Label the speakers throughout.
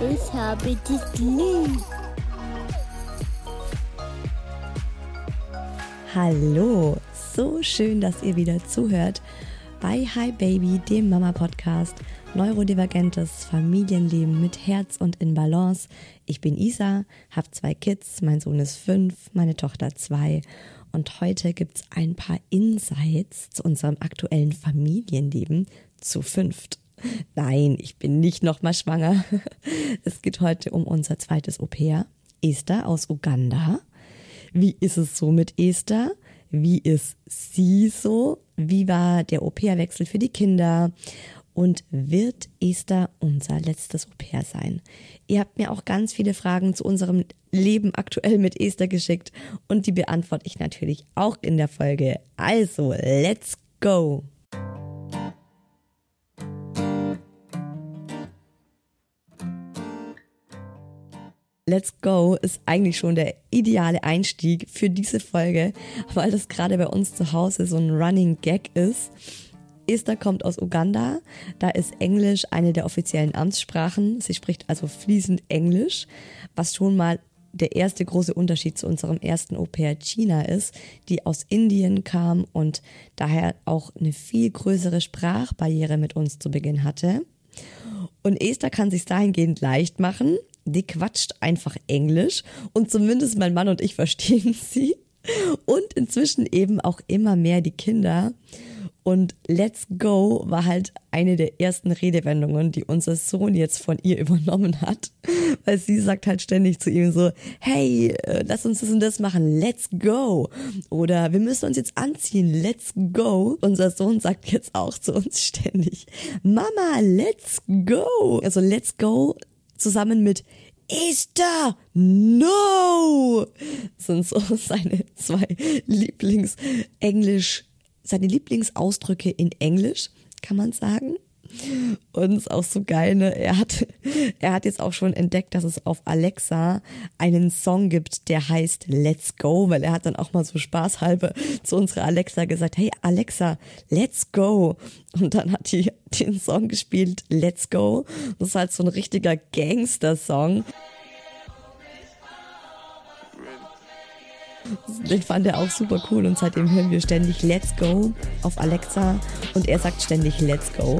Speaker 1: ich habe dich lieb.
Speaker 2: Hallo, so schön, dass ihr wieder zuhört bei Hi Baby, dem Mama Podcast. Neurodivergentes Familienleben mit Herz und in Balance. Ich bin Isa, habe zwei Kids, mein Sohn ist fünf, meine Tochter zwei. Und heute gibt's ein paar Insights zu unserem aktuellen Familienleben zu fünft. Nein, ich bin nicht nochmal schwanger. Es geht heute um unser zweites Au-pair, Esther aus Uganda. Wie ist es so mit Esther? Wie ist sie so? Wie war der Au-pair-Wechsel für die Kinder? Und wird Esther unser letztes Au-pair sein? Ihr habt mir auch ganz viele Fragen zu unserem Leben aktuell mit Esther geschickt und die beantworte ich natürlich auch in der Folge. Also, let's go! Let's Go ist eigentlich schon der ideale Einstieg für diese Folge, weil das gerade bei uns zu Hause so ein Running Gag ist. Esther kommt aus Uganda, da ist Englisch eine der offiziellen Amtssprachen. Sie spricht also fließend Englisch, was schon mal der erste große Unterschied zu unserem ersten Au-pair China ist, die aus Indien kam und daher auch eine viel größere Sprachbarriere mit uns zu Beginn hatte. Und Esther kann sich dahingehend leicht machen die quatscht einfach Englisch und zumindest mein Mann und ich verstehen sie. Und inzwischen eben auch immer mehr die Kinder. Und Let's Go war halt eine der ersten Redewendungen, die unser Sohn jetzt von ihr übernommen hat. Weil sie sagt halt ständig zu ihm so, hey, äh, lass uns das und das machen, let's go. Oder wir müssen uns jetzt anziehen, let's go. Unser Sohn sagt jetzt auch zu uns ständig, Mama, let's go. Also let's go zusammen mit Easter, no! Sind so seine zwei Lieblingsenglisch, seine Lieblingsausdrücke in Englisch, kann man sagen. Und ist auch so geil, ne? Er hat, er hat jetzt auch schon entdeckt, dass es auf Alexa einen Song gibt, der heißt Let's Go, weil er hat dann auch mal so spaßhalber zu unserer Alexa gesagt, hey Alexa, let's go. Und dann hat die den Song gespielt, Let's Go. Das ist halt so ein richtiger Gangster-Song. Den fand er auch super cool und seitdem hören wir ständig Let's Go auf Alexa und er sagt ständig Let's Go.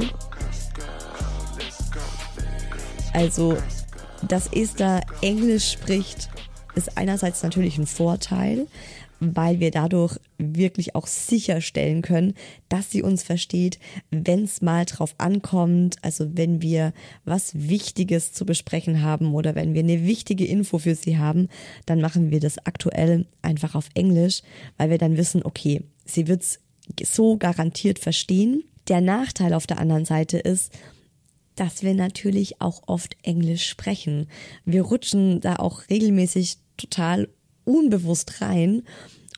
Speaker 2: Also, dass Esther Englisch spricht, ist einerseits natürlich ein Vorteil, weil wir dadurch wirklich auch sicherstellen können, dass sie uns versteht, wenn es mal drauf ankommt, also wenn wir was Wichtiges zu besprechen haben oder wenn wir eine wichtige Info für sie haben, dann machen wir das aktuell einfach auf Englisch, weil wir dann wissen, okay, sie wird's so garantiert verstehen. Der Nachteil auf der anderen Seite ist, dass wir natürlich auch oft Englisch sprechen. Wir rutschen da auch regelmäßig total unbewusst rein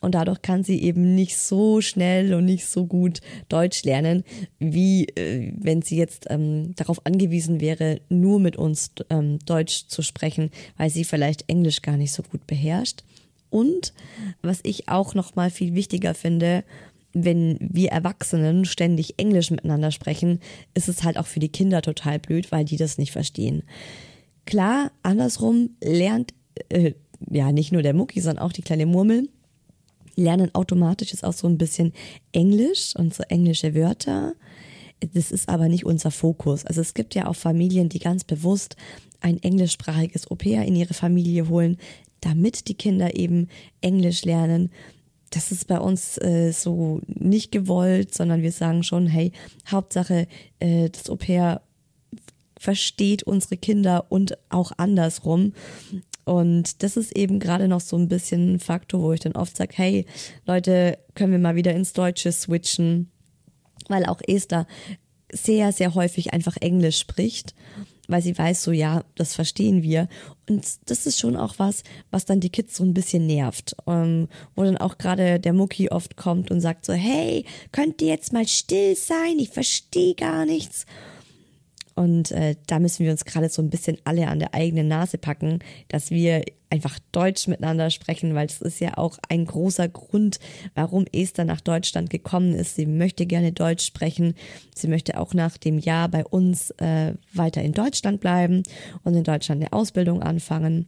Speaker 2: und dadurch kann sie eben nicht so schnell und nicht so gut Deutsch lernen, wie äh, wenn sie jetzt ähm, darauf angewiesen wäre, nur mit uns ähm, Deutsch zu sprechen, weil sie vielleicht Englisch gar nicht so gut beherrscht. Und was ich auch noch mal viel wichtiger finde, wenn wir Erwachsenen ständig Englisch miteinander sprechen, ist es halt auch für die Kinder total blöd, weil die das nicht verstehen. Klar, andersrum lernt äh, ja nicht nur der Mucki, sondern auch die kleine Murmel lernen automatisch jetzt auch so ein bisschen Englisch und so englische Wörter. Das ist aber nicht unser Fokus. Also es gibt ja auch Familien, die ganz bewusst ein englischsprachiges Au-pair in ihre Familie holen, damit die Kinder eben Englisch lernen das ist bei uns äh, so nicht gewollt, sondern wir sagen schon, hey, Hauptsache, äh, das Au-pair versteht unsere Kinder und auch andersrum. Und das ist eben gerade noch so ein bisschen ein Faktor, wo ich dann oft sage, hey, Leute, können wir mal wieder ins Deutsche switchen? Weil auch Esther sehr, sehr häufig einfach Englisch spricht weil sie weiß, so ja, das verstehen wir. Und das ist schon auch was, was dann die Kids so ein bisschen nervt. Ähm, wo dann auch gerade der Mucki oft kommt und sagt so, hey, könnt ihr jetzt mal still sein? Ich verstehe gar nichts. Und äh, da müssen wir uns gerade so ein bisschen alle an der eigenen Nase packen, dass wir einfach Deutsch miteinander sprechen, weil das ist ja auch ein großer Grund, warum Esther nach Deutschland gekommen ist. Sie möchte gerne Deutsch sprechen. Sie möchte auch nach dem Jahr bei uns äh, weiter in Deutschland bleiben und in Deutschland eine Ausbildung anfangen.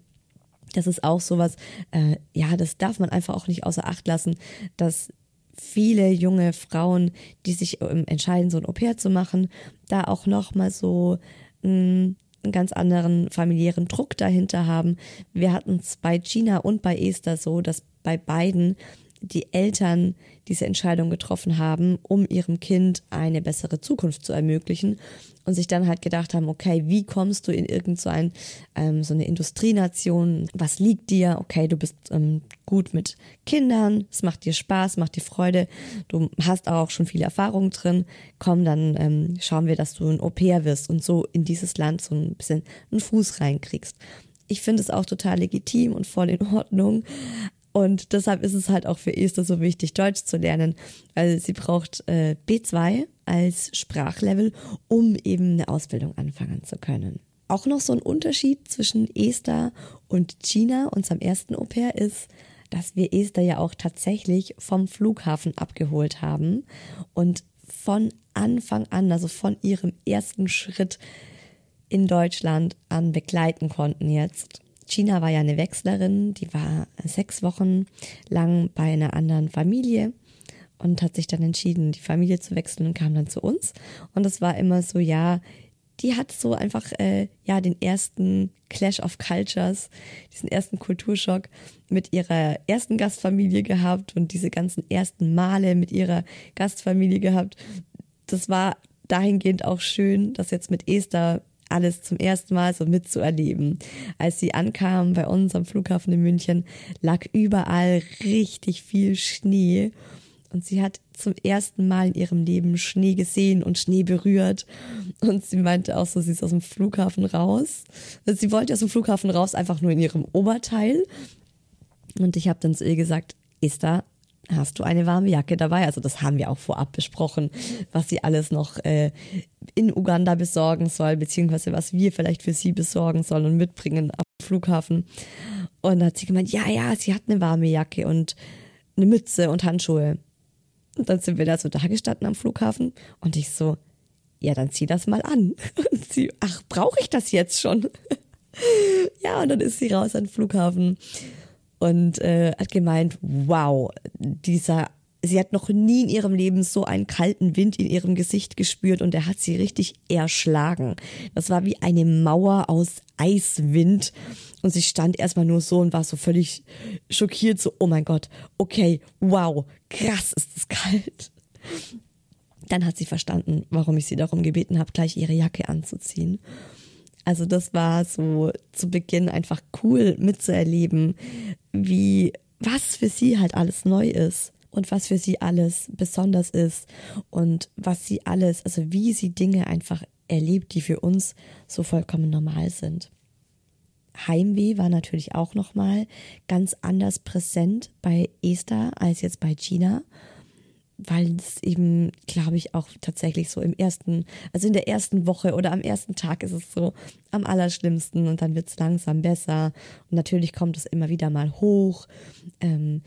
Speaker 2: Das ist auch sowas, äh, ja, das darf man einfach auch nicht außer Acht lassen, dass viele junge Frauen, die sich ähm, entscheiden, so ein Au-pair zu machen, da auch nochmal so mh, mm, einen ganz anderen familiären Druck dahinter haben. Wir hatten es bei Gina und bei Esther so, dass bei beiden die Eltern diese Entscheidung getroffen haben, um ihrem Kind eine bessere Zukunft zu ermöglichen und sich dann halt gedacht haben, okay, wie kommst du in irgend so, ähm, so eine Industrienation? Was liegt dir? Okay, du bist ähm, gut mit Kindern, es macht dir Spaß, macht dir Freude, du hast auch schon viele Erfahrungen drin. Komm, dann ähm, schauen wir, dass du ein Au-pair wirst und so in dieses Land so ein bisschen einen Fuß reinkriegst. Ich finde es auch total legitim und voll in Ordnung. Und deshalb ist es halt auch für Esther so wichtig, Deutsch zu lernen, weil sie braucht äh, B2 als Sprachlevel, um eben eine Ausbildung anfangen zu können. Auch noch so ein Unterschied zwischen Esther und Gina, unserem ersten Au pair, ist, dass wir Esther ja auch tatsächlich vom Flughafen abgeholt haben und von Anfang an, also von ihrem ersten Schritt in Deutschland an begleiten konnten jetzt. Gina war ja eine Wechslerin, die war sechs Wochen lang bei einer anderen Familie und hat sich dann entschieden, die Familie zu wechseln und kam dann zu uns. Und es war immer so, ja, die hat so einfach äh, ja den ersten Clash of Cultures, diesen ersten Kulturschock mit ihrer ersten Gastfamilie gehabt und diese ganzen ersten Male mit ihrer Gastfamilie gehabt. Das war dahingehend auch schön, dass jetzt mit Esther alles zum ersten Mal so mitzuerleben. Als sie ankam bei uns am Flughafen in München, lag überall richtig viel Schnee. Und sie hat zum ersten Mal in ihrem Leben Schnee gesehen und Schnee berührt. Und sie meinte auch so, sie ist aus dem Flughafen raus. Sie wollte aus dem Flughafen raus, einfach nur in ihrem Oberteil. Und ich habe dann zu ihr gesagt, Esther, hast du eine warme Jacke dabei? Also das haben wir auch vorab besprochen, was sie alles noch äh, in Uganda besorgen soll, beziehungsweise was wir vielleicht für sie besorgen sollen und mitbringen am Flughafen. Und da hat sie gemeint, ja, ja, sie hat eine warme Jacke und eine Mütze und Handschuhe. Und dann sind wir da so da gestanden am Flughafen und ich so, ja, dann zieh das mal an. Und sie, ach, brauche ich das jetzt schon? ja, und dann ist sie raus am Flughafen und äh, hat gemeint, wow, dieser sie hat noch nie in ihrem Leben so einen kalten Wind in ihrem Gesicht gespürt und er hat sie richtig erschlagen. Das war wie eine Mauer aus Eiswind und sie stand erstmal nur so und war so völlig schockiert, so, oh mein Gott, okay, wow, krass ist es kalt. Dann hat sie verstanden, warum ich sie darum gebeten habe, gleich ihre Jacke anzuziehen. Also das war so zu Beginn einfach cool mitzuerleben, wie was für sie halt alles neu ist und was für sie alles besonders ist und was sie alles, also wie sie Dinge einfach erlebt, die für uns so vollkommen normal sind. Heimweh war natürlich auch nochmal ganz anders präsent bei Esther als jetzt bei Gina weil es eben, glaube ich, auch tatsächlich so im ersten, also in der ersten Woche oder am ersten Tag ist es so am allerschlimmsten und dann wird es langsam besser. Und natürlich kommt es immer wieder mal hoch. Ähm,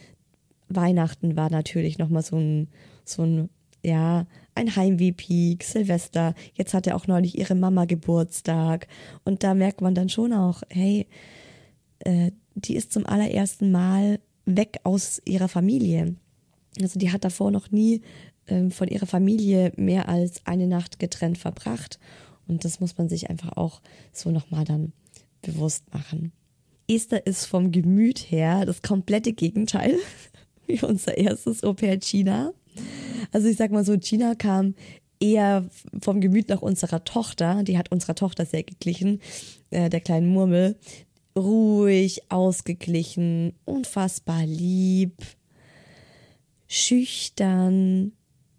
Speaker 2: Weihnachten war natürlich nochmal so ein, so ein, ja, ein Heimweh-Peak, Silvester. Jetzt hatte auch neulich ihre Mama Geburtstag. Und da merkt man dann schon auch, hey, äh, die ist zum allerersten Mal weg aus ihrer Familie. Also die hat davor noch nie ähm, von ihrer Familie mehr als eine Nacht getrennt verbracht. Und das muss man sich einfach auch so nochmal dann bewusst machen. Esther ist vom Gemüt her das komplette Gegenteil wie unser erstes Au pair China. Also ich sag mal so, China kam eher vom Gemüt nach unserer Tochter. Die hat unserer Tochter sehr geglichen, äh, der kleinen Murmel. Ruhig, ausgeglichen, unfassbar lieb, schüchtern.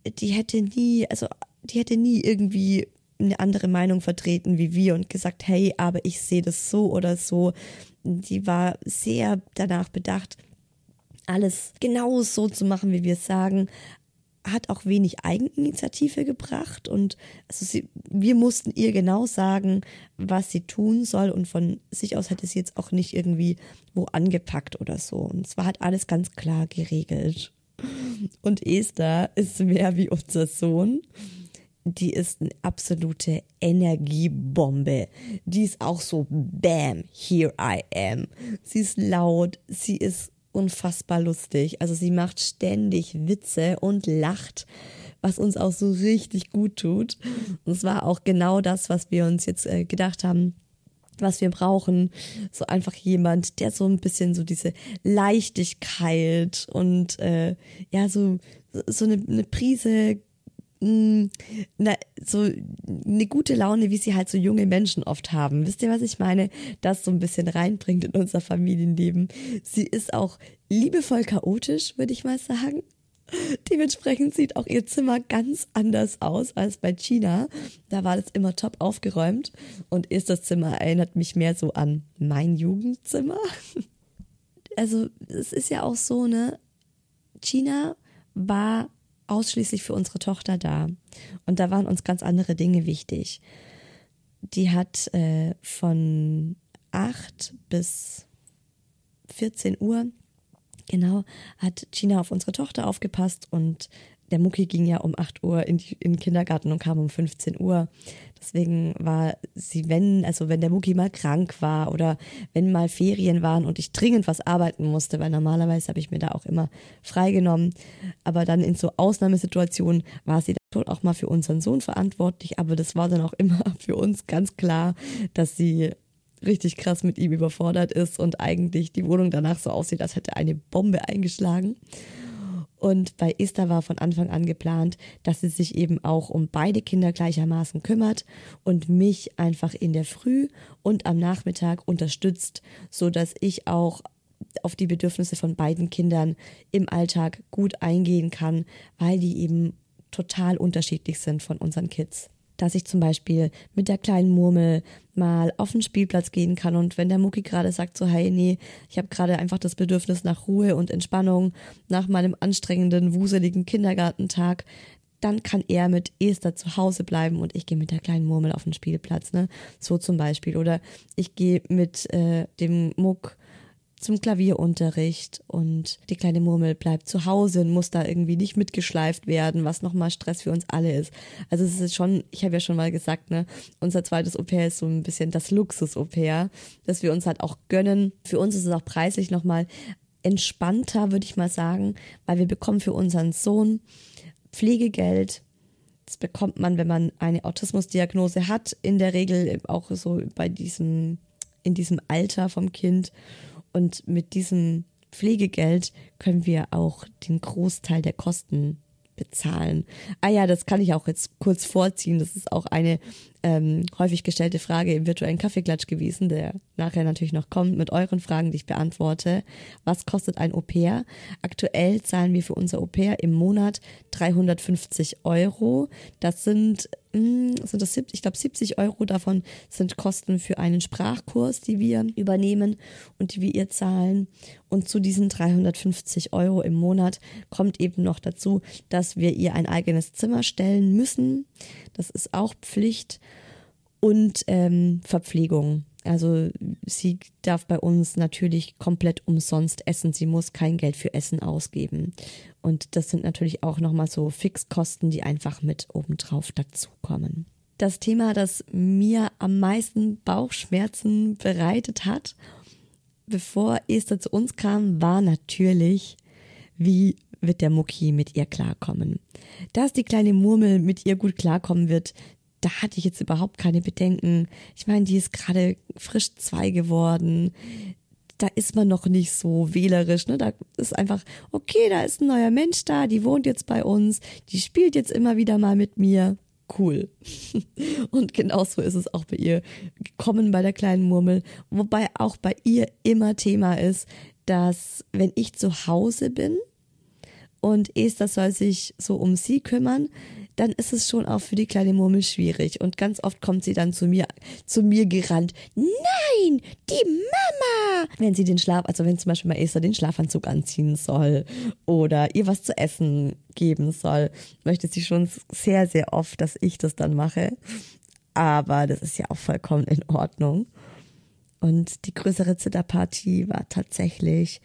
Speaker 2: Die hätte nie, also die hätte nie irgendwie eine andere Meinung vertreten wie wir und gesagt, hey, aber ich sehe das so oder so. Die war sehr danach bedacht, alles genau so zu machen, wie wir es sagen, hat auch wenig Eigeninitiative gebracht und also sie, wir mussten ihr genau sagen, was sie tun soll und von sich aus hätte sie jetzt auch nicht irgendwie wo angepackt oder so. Und es war halt alles ganz klar geregelt. Und Esther ist mehr wie unser Sohn. Die ist eine absolute Energiebombe. Die ist auch so, bam, here I am. Sie ist laut, sie ist unfassbar lustig. Also sie macht ständig Witze und lacht, was uns auch so richtig gut tut. Und es war auch genau das, was wir uns jetzt äh, gedacht haben was wir brauchen. So einfach jemand, der so ein bisschen so diese Leichtigkeit und äh, ja, so, so eine, eine Prise mm, na, so eine gute Laune, wie sie halt so junge Menschen oft haben. Wisst ihr, was ich meine? Das so ein bisschen reinbringt in unser Familienleben. Sie ist auch liebevoll chaotisch, würde ich mal sagen. Dementsprechend sieht auch ihr Zimmer ganz anders aus als bei China. Da war das immer top aufgeräumt und ist das Zimmer erinnert mich mehr so an mein Jugendzimmer. Also es ist ja auch so, ne? China war ausschließlich für unsere Tochter da und da waren uns ganz andere Dinge wichtig. Die hat äh, von 8 bis 14 Uhr genau, hat Gina auf unsere Tochter aufgepasst und der Mucki ging ja um 8 Uhr in, die, in den Kindergarten und kam um 15 Uhr. Deswegen war sie, wenn, also wenn der Mucki mal krank war oder wenn mal Ferien waren und ich dringend was arbeiten musste, weil normalerweise habe ich mir da auch immer freigenommen. Aber dann in so Ausnahmesituationen war sie schon auch mal für unseren Sohn verantwortlich. Aber das war dann auch immer für uns ganz klar, dass sie richtig krass mit ihm überfordert ist und eigentlich die Wohnung danach so aussieht, als hätte eine Bombe eingeschlagen. Und bei Esther war von Anfang an geplant, dass sie sich eben auch um beide Kinder gleichermaßen kümmert und mich einfach in der Früh und am Nachmittag unterstützt, so dass ich auch auf die Bedürfnisse von beiden Kindern im Alltag gut eingehen kann, weil die eben total unterschiedlich sind von unseren Kids dass ich zum Beispiel mit der kleinen Murmel mal auf den Spielplatz gehen kann und wenn der Mucki gerade sagt so, hey, nee, ich habe gerade einfach das Bedürfnis nach Ruhe und Entspannung nach meinem anstrengenden, wuseligen Kindergartentag, dann kann er mit Esther zu Hause bleiben und ich gehe mit der kleinen Murmel auf den Spielplatz, ne? So zum Beispiel. Oder ich gehe mit äh, dem Muck zum Klavierunterricht und die kleine Murmel bleibt zu Hause und muss da irgendwie nicht mitgeschleift werden, was nochmal Stress für uns alle ist. Also es ist schon, ich habe ja schon mal gesagt, ne, unser zweites Au-pair ist so ein bisschen das Luxus-Au-pair, dass wir uns halt auch gönnen. Für uns ist es auch preislich nochmal entspannter, würde ich mal sagen, weil wir bekommen für unseren Sohn Pflegegeld. Das bekommt man, wenn man eine Autismusdiagnose hat, in der Regel auch so bei diesem, in diesem Alter vom Kind. Und mit diesem Pflegegeld können wir auch den Großteil der Kosten bezahlen. Ah ja, das kann ich auch jetzt kurz vorziehen. Das ist auch eine ähm, häufig gestellte Frage im virtuellen Kaffeeklatsch gewesen, der nachher natürlich noch kommt mit euren Fragen, die ich beantworte. Was kostet ein Au-pair? Aktuell zahlen wir für unser Au-pair im Monat 350 Euro. Das sind, hm, sind das 70, ich glaube 70 Euro davon sind Kosten für einen Sprachkurs, die wir übernehmen und die wir ihr zahlen. Und zu diesen 350 Euro im Monat kommt eben noch dazu, dass wir ihr ein eigenes Zimmer stellen müssen. Das ist auch Pflicht und ähm, Verpflegung. Also sie darf bei uns natürlich komplett umsonst essen. Sie muss kein Geld für Essen ausgeben. Und das sind natürlich auch nochmal so Fixkosten, die einfach mit obendrauf dazukommen. Das Thema, das mir am meisten Bauchschmerzen bereitet hat, bevor Esther zu uns kam, war natürlich, wie wird der Mucki mit ihr klarkommen. Dass die kleine Murmel mit ihr gut klarkommen wird, da hatte ich jetzt überhaupt keine Bedenken. Ich meine, die ist gerade frisch zwei geworden. Da ist man noch nicht so wählerisch. Ne? Da ist einfach, okay, da ist ein neuer Mensch da, die wohnt jetzt bei uns, die spielt jetzt immer wieder mal mit mir. Cool. Und genauso ist es auch bei ihr gekommen bei der kleinen Murmel. Wobei auch bei ihr immer Thema ist, dass wenn ich zu Hause bin und Esther soll sich so um sie kümmern, dann ist es schon auch für die kleine Murmel schwierig. Und ganz oft kommt sie dann zu mir, zu mir gerannt. Nein, die Mama! Wenn sie den Schlaf, also wenn zum Beispiel mal Esther den Schlafanzug anziehen soll oder ihr was zu essen geben soll, möchte sie schon sehr, sehr oft, dass ich das dann mache. Aber das ist ja auch vollkommen in Ordnung. Und die größere Zitterpartie war tatsächlich,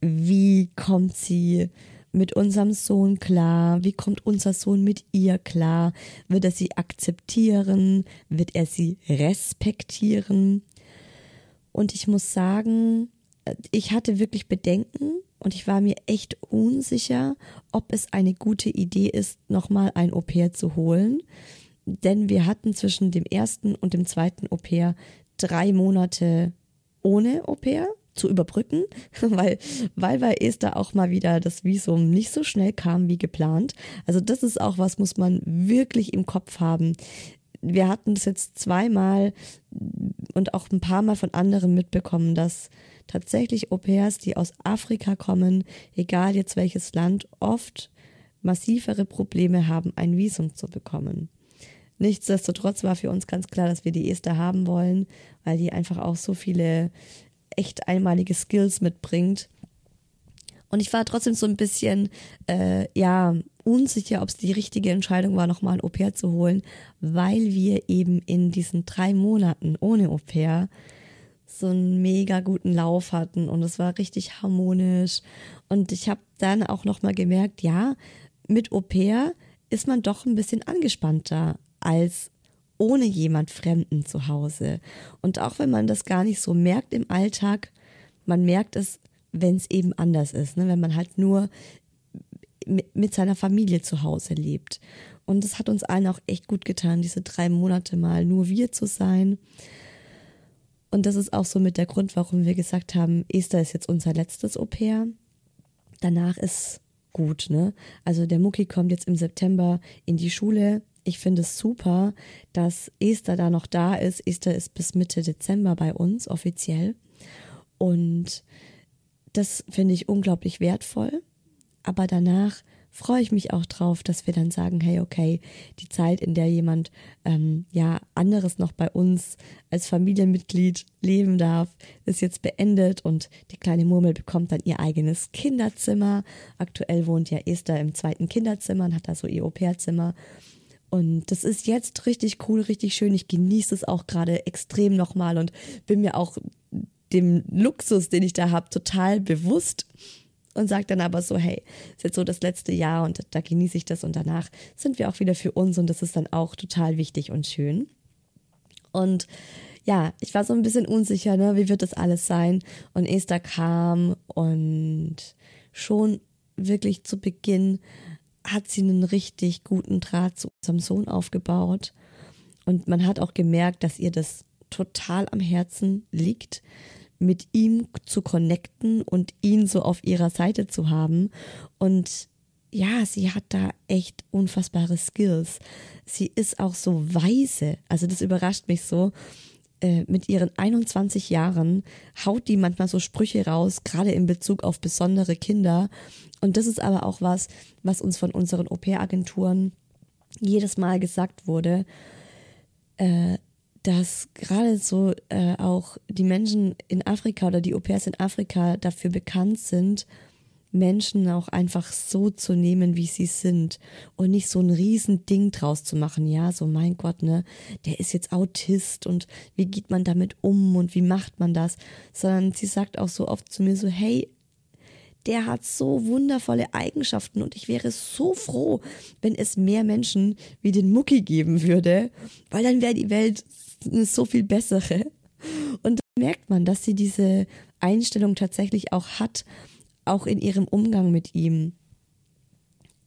Speaker 2: wie kommt sie mit unserem Sohn klar? Wie kommt unser Sohn mit ihr klar? Wird er sie akzeptieren? Wird er sie respektieren? Und ich muss sagen, ich hatte wirklich Bedenken und ich war mir echt unsicher, ob es eine gute Idee ist, nochmal ein Au-pair zu holen. Denn wir hatten zwischen dem ersten und dem zweiten Au-pair drei Monate ohne Au-pair zu überbrücken, weil, weil bei Esther auch mal wieder das Visum nicht so schnell kam wie geplant. Also das ist auch was, muss man wirklich im Kopf haben. Wir hatten das jetzt zweimal und auch ein paar Mal von anderen mitbekommen, dass tatsächlich Au-pairs, die aus Afrika kommen, egal jetzt welches Land, oft massivere Probleme haben, ein Visum zu bekommen. Nichtsdestotrotz war für uns ganz klar, dass wir die Esther haben wollen, weil die einfach auch so viele echt einmalige Skills mitbringt. Und ich war trotzdem so ein bisschen, äh, ja, unsicher, ob es die richtige Entscheidung war, nochmal ein Au-pair zu holen, weil wir eben in diesen drei Monaten ohne Au-pair so einen mega guten Lauf hatten und es war richtig harmonisch. Und ich habe dann auch nochmal gemerkt, ja, mit Au-pair ist man doch ein bisschen angespannter als ohne jemand Fremden zu Hause. Und auch wenn man das gar nicht so merkt im Alltag, man merkt es, wenn es eben anders ist, ne? wenn man halt nur mit seiner Familie zu Hause lebt. Und es hat uns allen auch echt gut getan, diese drei Monate mal nur wir zu sein. Und das ist auch so mit der Grund, warum wir gesagt haben, Esther ist jetzt unser letztes Au pair. Danach ist gut, ne? Also der Mucki kommt jetzt im September in die Schule ich finde es super, dass Esther da noch da ist. Esther ist bis Mitte Dezember bei uns offiziell. Und das finde ich unglaublich wertvoll. Aber danach freue ich mich auch drauf, dass wir dann sagen, hey, okay, die Zeit, in der jemand ähm, ja anderes noch bei uns als Familienmitglied leben darf, ist jetzt beendet und die kleine Murmel bekommt dann ihr eigenes Kinderzimmer. Aktuell wohnt ja Esther im zweiten Kinderzimmer und hat da so ihr Au-pair-Zimmer. Und das ist jetzt richtig cool, richtig schön. Ich genieße es auch gerade extrem nochmal und bin mir auch dem Luxus, den ich da habe, total bewusst und sage dann aber so, hey, ist jetzt so das letzte Jahr und da genieße ich das und danach sind wir auch wieder für uns und das ist dann auch total wichtig und schön. Und ja, ich war so ein bisschen unsicher, ne, wie wird das alles sein? Und Esther kam und schon wirklich zu Beginn hat sie einen richtig guten Draht zu unserem Sohn aufgebaut. Und man hat auch gemerkt, dass ihr das total am Herzen liegt, mit ihm zu connecten und ihn so auf ihrer Seite zu haben. Und ja, sie hat da echt unfassbare Skills. Sie ist auch so weise. Also das überrascht mich so. Äh, mit ihren 21 Jahren haut die manchmal so Sprüche raus, gerade in Bezug auf besondere Kinder. Und das ist aber auch was, was uns von unseren Au-pair-Agenturen jedes Mal gesagt wurde, äh, dass gerade so äh, auch die Menschen in Afrika oder die Au-pairs in Afrika dafür bekannt sind, Menschen auch einfach so zu nehmen, wie sie sind und nicht so ein Riesending draus zu machen. Ja, so mein Gott, ne, der ist jetzt Autist und wie geht man damit um und wie macht man das? Sondern sie sagt auch so oft zu mir so, hey, der hat so wundervolle Eigenschaften und ich wäre so froh, wenn es mehr Menschen wie den Mucki geben würde, weil dann wäre die Welt so viel bessere. Und da merkt man, dass sie diese Einstellung tatsächlich auch hat auch in ihrem Umgang mit ihm.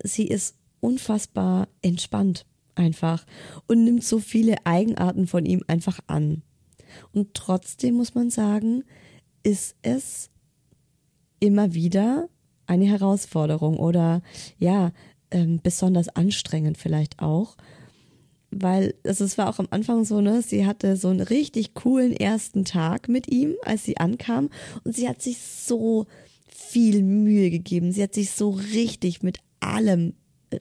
Speaker 2: Sie ist unfassbar entspannt einfach und nimmt so viele Eigenarten von ihm einfach an. Und trotzdem muss man sagen, ist es immer wieder eine Herausforderung oder ja, ähm, besonders anstrengend vielleicht auch. Weil also es war auch am Anfang so, ne, sie hatte so einen richtig coolen ersten Tag mit ihm, als sie ankam und sie hat sich so viel Mühe gegeben. Sie hat sich so richtig mit allem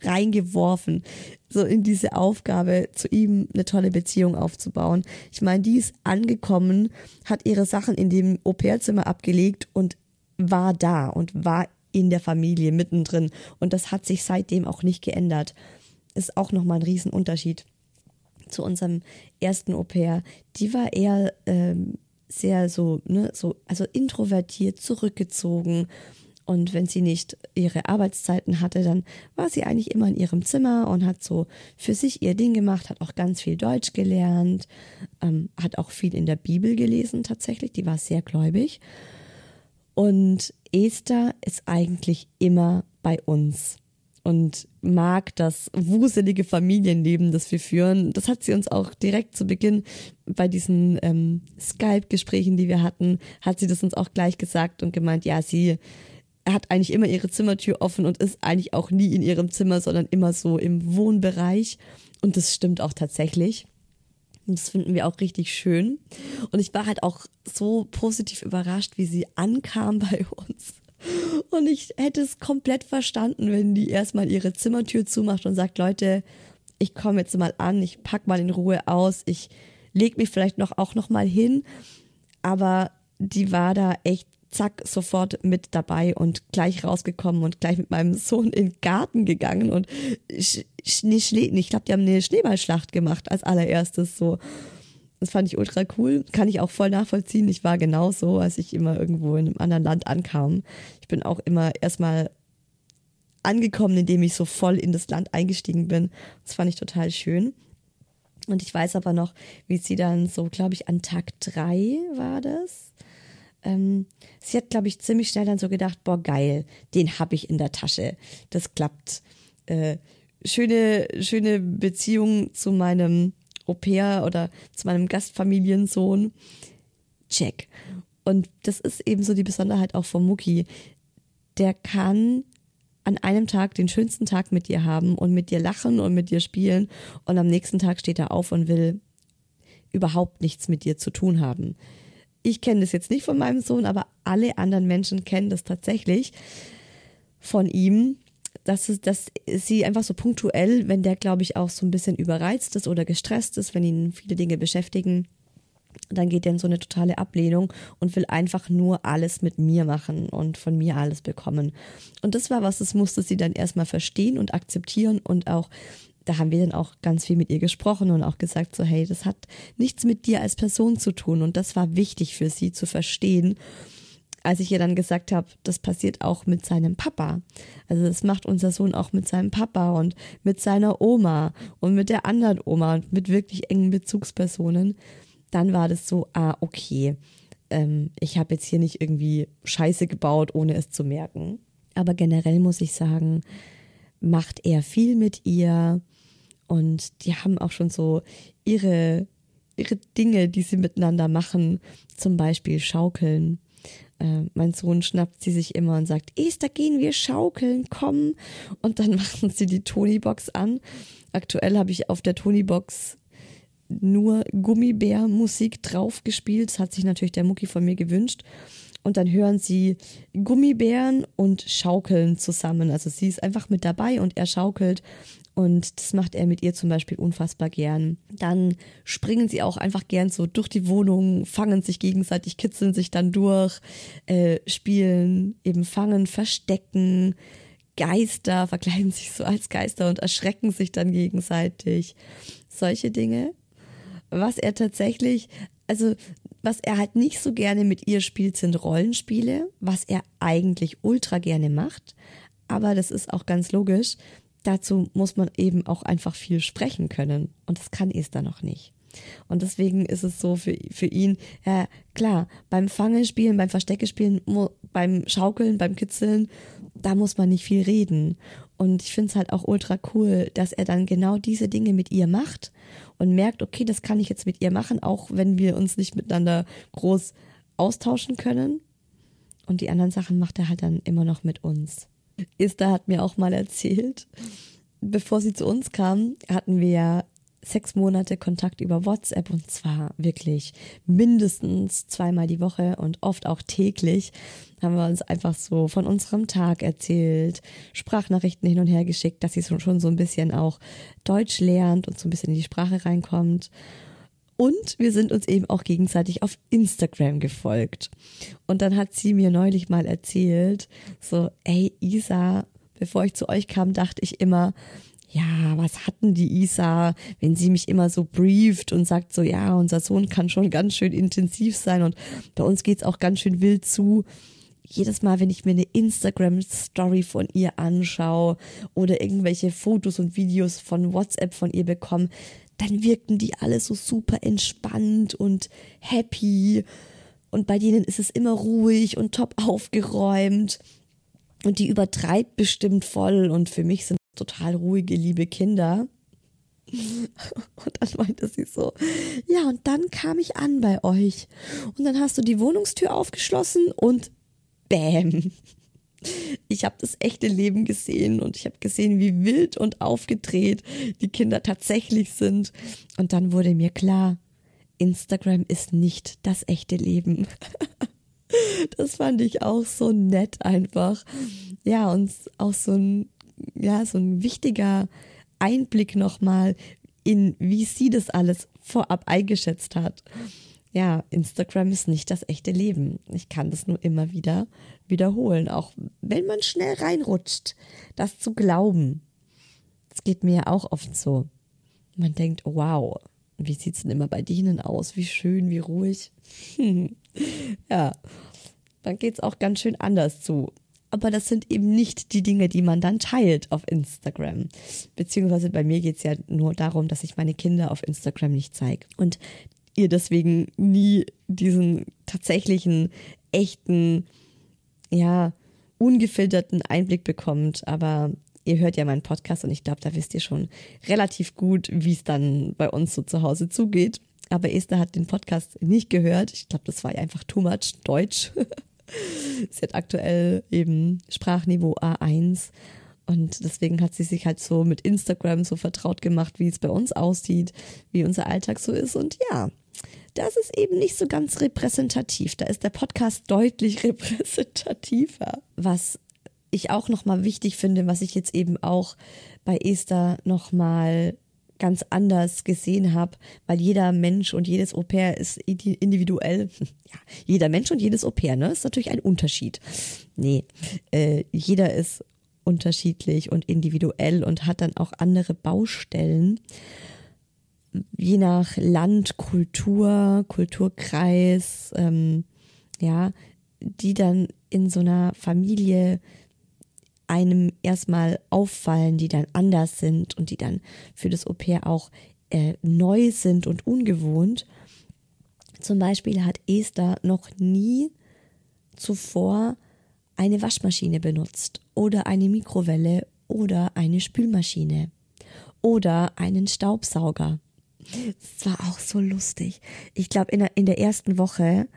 Speaker 2: reingeworfen, so in diese Aufgabe, zu ihm eine tolle Beziehung aufzubauen. Ich meine, die ist angekommen, hat ihre Sachen in dem Au-pair-Zimmer abgelegt und war da und war in der Familie mittendrin. Und das hat sich seitdem auch nicht geändert. Ist auch nochmal ein Riesenunterschied zu unserem ersten Au-pair. Die war eher ähm, sehr so, ne, so, also introvertiert, zurückgezogen. Und wenn sie nicht ihre Arbeitszeiten hatte, dann war sie eigentlich immer in ihrem Zimmer und hat so für sich ihr Ding gemacht, hat auch ganz viel Deutsch gelernt, ähm, hat auch viel in der Bibel gelesen tatsächlich, die war sehr gläubig. Und Esther ist eigentlich immer bei uns und mag das wuselige Familienleben, das wir führen. Das hat sie uns auch direkt zu Beginn bei diesen ähm, Skype-Gesprächen, die wir hatten, hat sie das uns auch gleich gesagt und gemeint, ja, sie hat eigentlich immer ihre Zimmertür offen und ist eigentlich auch nie in ihrem Zimmer, sondern immer so im Wohnbereich. Und das stimmt auch tatsächlich. Und das finden wir auch richtig schön. Und ich war halt auch so positiv überrascht, wie sie ankam bei uns. Und ich hätte es komplett verstanden, wenn die erstmal ihre Zimmertür zumacht und sagt, Leute, ich komme jetzt mal an, ich pack mal in Ruhe aus, ich leg mich vielleicht noch auch noch mal hin, aber die war da echt zack sofort mit dabei und gleich rausgekommen und gleich mit meinem Sohn in den Garten gegangen und Sch Schnee, Schnee, ich glaube, die haben eine Schneeballschlacht gemacht als allererstes so. Das fand ich ultra cool. Kann ich auch voll nachvollziehen. Ich war genauso, als ich immer irgendwo in einem anderen Land ankam. Ich bin auch immer erstmal angekommen, indem ich so voll in das Land eingestiegen bin. Das fand ich total schön. Und ich weiß aber noch, wie sie dann so, glaube ich, an Tag drei war das. Ähm, sie hat, glaube ich, ziemlich schnell dann so gedacht, boah, geil, den habe ich in der Tasche. Das klappt. Äh, schöne, schöne Beziehung zu meinem Au-pair oder zu meinem Gastfamiliensohn. Check. Und das ist eben so die Besonderheit auch von Mucki. Der kann an einem Tag den schönsten Tag mit dir haben und mit dir lachen und mit dir spielen und am nächsten Tag steht er auf und will überhaupt nichts mit dir zu tun haben. Ich kenne das jetzt nicht von meinem Sohn, aber alle anderen Menschen kennen das tatsächlich von ihm dass, es, dass sie einfach so punktuell, wenn der, glaube ich, auch so ein bisschen überreizt ist oder gestresst ist, wenn ihn viele Dinge beschäftigen, dann geht er in so eine totale Ablehnung und will einfach nur alles mit mir machen und von mir alles bekommen. Und das war was, das musste sie dann erstmal verstehen und akzeptieren und auch da haben wir dann auch ganz viel mit ihr gesprochen und auch gesagt, so hey, das hat nichts mit dir als Person zu tun und das war wichtig für sie zu verstehen als ich ihr dann gesagt habe, das passiert auch mit seinem Papa. Also das macht unser Sohn auch mit seinem Papa und mit seiner Oma und mit der anderen Oma und mit wirklich engen Bezugspersonen. dann war das so, ah, okay, ähm, ich habe jetzt hier nicht irgendwie Scheiße gebaut, ohne es zu merken. Aber generell muss ich sagen, macht er viel mit ihr und die haben auch schon so ihre, ihre Dinge, die sie miteinander machen, zum Beispiel schaukeln. Äh, mein Sohn schnappt sie sich immer und sagt, Esther, gehen wir schaukeln, komm. Und dann machen sie die Tonybox an. Aktuell habe ich auf der Tonybox nur Gummibär-Musik drauf gespielt. Das hat sich natürlich der Mucki von mir gewünscht. Und dann hören sie Gummibären und schaukeln zusammen. Also sie ist einfach mit dabei und er schaukelt. Und das macht er mit ihr zum Beispiel unfassbar gern. Dann springen sie auch einfach gern so durch die Wohnung, fangen sich gegenseitig, kitzeln sich dann durch, äh, spielen eben fangen, verstecken, Geister, verkleiden sich so als Geister und erschrecken sich dann gegenseitig. Solche Dinge. Was er tatsächlich, also was er halt nicht so gerne mit ihr spielt, sind Rollenspiele, was er eigentlich ultra gerne macht. Aber das ist auch ganz logisch. Dazu muss man eben auch einfach viel sprechen können. Und das kann Esther noch nicht. Und deswegen ist es so für, für ihn, ja klar, beim Fangespielen, beim Versteckespielen, beim Schaukeln, beim Kitzeln, da muss man nicht viel reden. Und ich finde es halt auch ultra cool, dass er dann genau diese Dinge mit ihr macht und merkt, okay, das kann ich jetzt mit ihr machen, auch wenn wir uns nicht miteinander groß austauschen können. Und die anderen Sachen macht er halt dann immer noch mit uns. Esther hat mir auch mal erzählt, bevor sie zu uns kam, hatten wir ja sechs Monate Kontakt über WhatsApp und zwar wirklich mindestens zweimal die Woche und oft auch täglich haben wir uns einfach so von unserem Tag erzählt, Sprachnachrichten hin und her geschickt, dass sie schon so ein bisschen auch Deutsch lernt und so ein bisschen in die Sprache reinkommt. Und wir sind uns eben auch gegenseitig auf Instagram gefolgt. Und dann hat sie mir neulich mal erzählt, so, ey Isa, bevor ich zu euch kam, dachte ich immer, ja, was hatten die Isa, wenn sie mich immer so brieft und sagt so, ja, unser Sohn kann schon ganz schön intensiv sein und bei uns geht's auch ganz schön wild zu. Jedes Mal, wenn ich mir eine Instagram-Story von ihr anschaue oder irgendwelche Fotos und Videos von WhatsApp von ihr bekomme, dann wirkten die alle so super entspannt und happy. Und bei denen ist es immer ruhig und top aufgeräumt. Und die übertreibt bestimmt voll. Und für mich sind total ruhige, liebe Kinder. Und dann meinte sie so, ja, und dann kam ich an bei euch. Und dann hast du die Wohnungstür aufgeschlossen und bäm. Ich habe das echte Leben gesehen und ich habe gesehen, wie wild und aufgedreht die Kinder tatsächlich sind. Und dann wurde mir klar, Instagram ist nicht das echte Leben. Das fand ich auch so nett einfach. Ja, und auch so ein ja, so ein wichtiger Einblick nochmal in, wie sie das alles vorab eingeschätzt hat. Ja, Instagram ist nicht das echte Leben. Ich kann das nur immer wieder wiederholen, auch wenn man schnell reinrutscht, das zu glauben. Das geht mir ja auch oft so. Man denkt, wow, wie sieht es denn immer bei denen aus? Wie schön, wie ruhig. ja, dann geht es auch ganz schön anders zu aber das sind eben nicht die Dinge, die man dann teilt auf Instagram. Beziehungsweise bei mir geht es ja nur darum, dass ich meine Kinder auf Instagram nicht zeige. Und ihr deswegen nie diesen tatsächlichen, echten, ja, ungefilterten Einblick bekommt. Aber ihr hört ja meinen Podcast und ich glaube, da wisst ihr schon relativ gut, wie es dann bei uns so zu Hause zugeht. Aber Esther hat den Podcast nicht gehört. Ich glaube, das war ja einfach too much Deutsch. sie hat aktuell eben Sprachniveau A1 und deswegen hat sie sich halt so mit Instagram so vertraut gemacht, wie es bei uns aussieht, wie unser Alltag so ist. Und ja, das ist eben nicht so ganz repräsentativ. Da ist der Podcast deutlich repräsentativer. Was ich auch nochmal wichtig finde, was ich jetzt eben auch bei Esther nochmal ganz anders gesehen habe, weil jeder Mensch und jedes Au-pair ist individuell. Ja, jeder Mensch und jedes Au-pair, ne? Ist natürlich ein Unterschied. Nee, äh, jeder ist unterschiedlich und individuell und hat dann auch andere Baustellen. Je nach Land, Kultur, Kulturkreis, ähm, ja, die dann in so einer Familie einem erstmal auffallen, die dann anders sind und die dann für das Au pair auch äh, neu sind und ungewohnt. Zum Beispiel hat Esther noch nie zuvor eine Waschmaschine benutzt oder eine Mikrowelle oder eine Spülmaschine oder einen Staubsauger. Das war auch so lustig. Ich glaube, in der, in der ersten Woche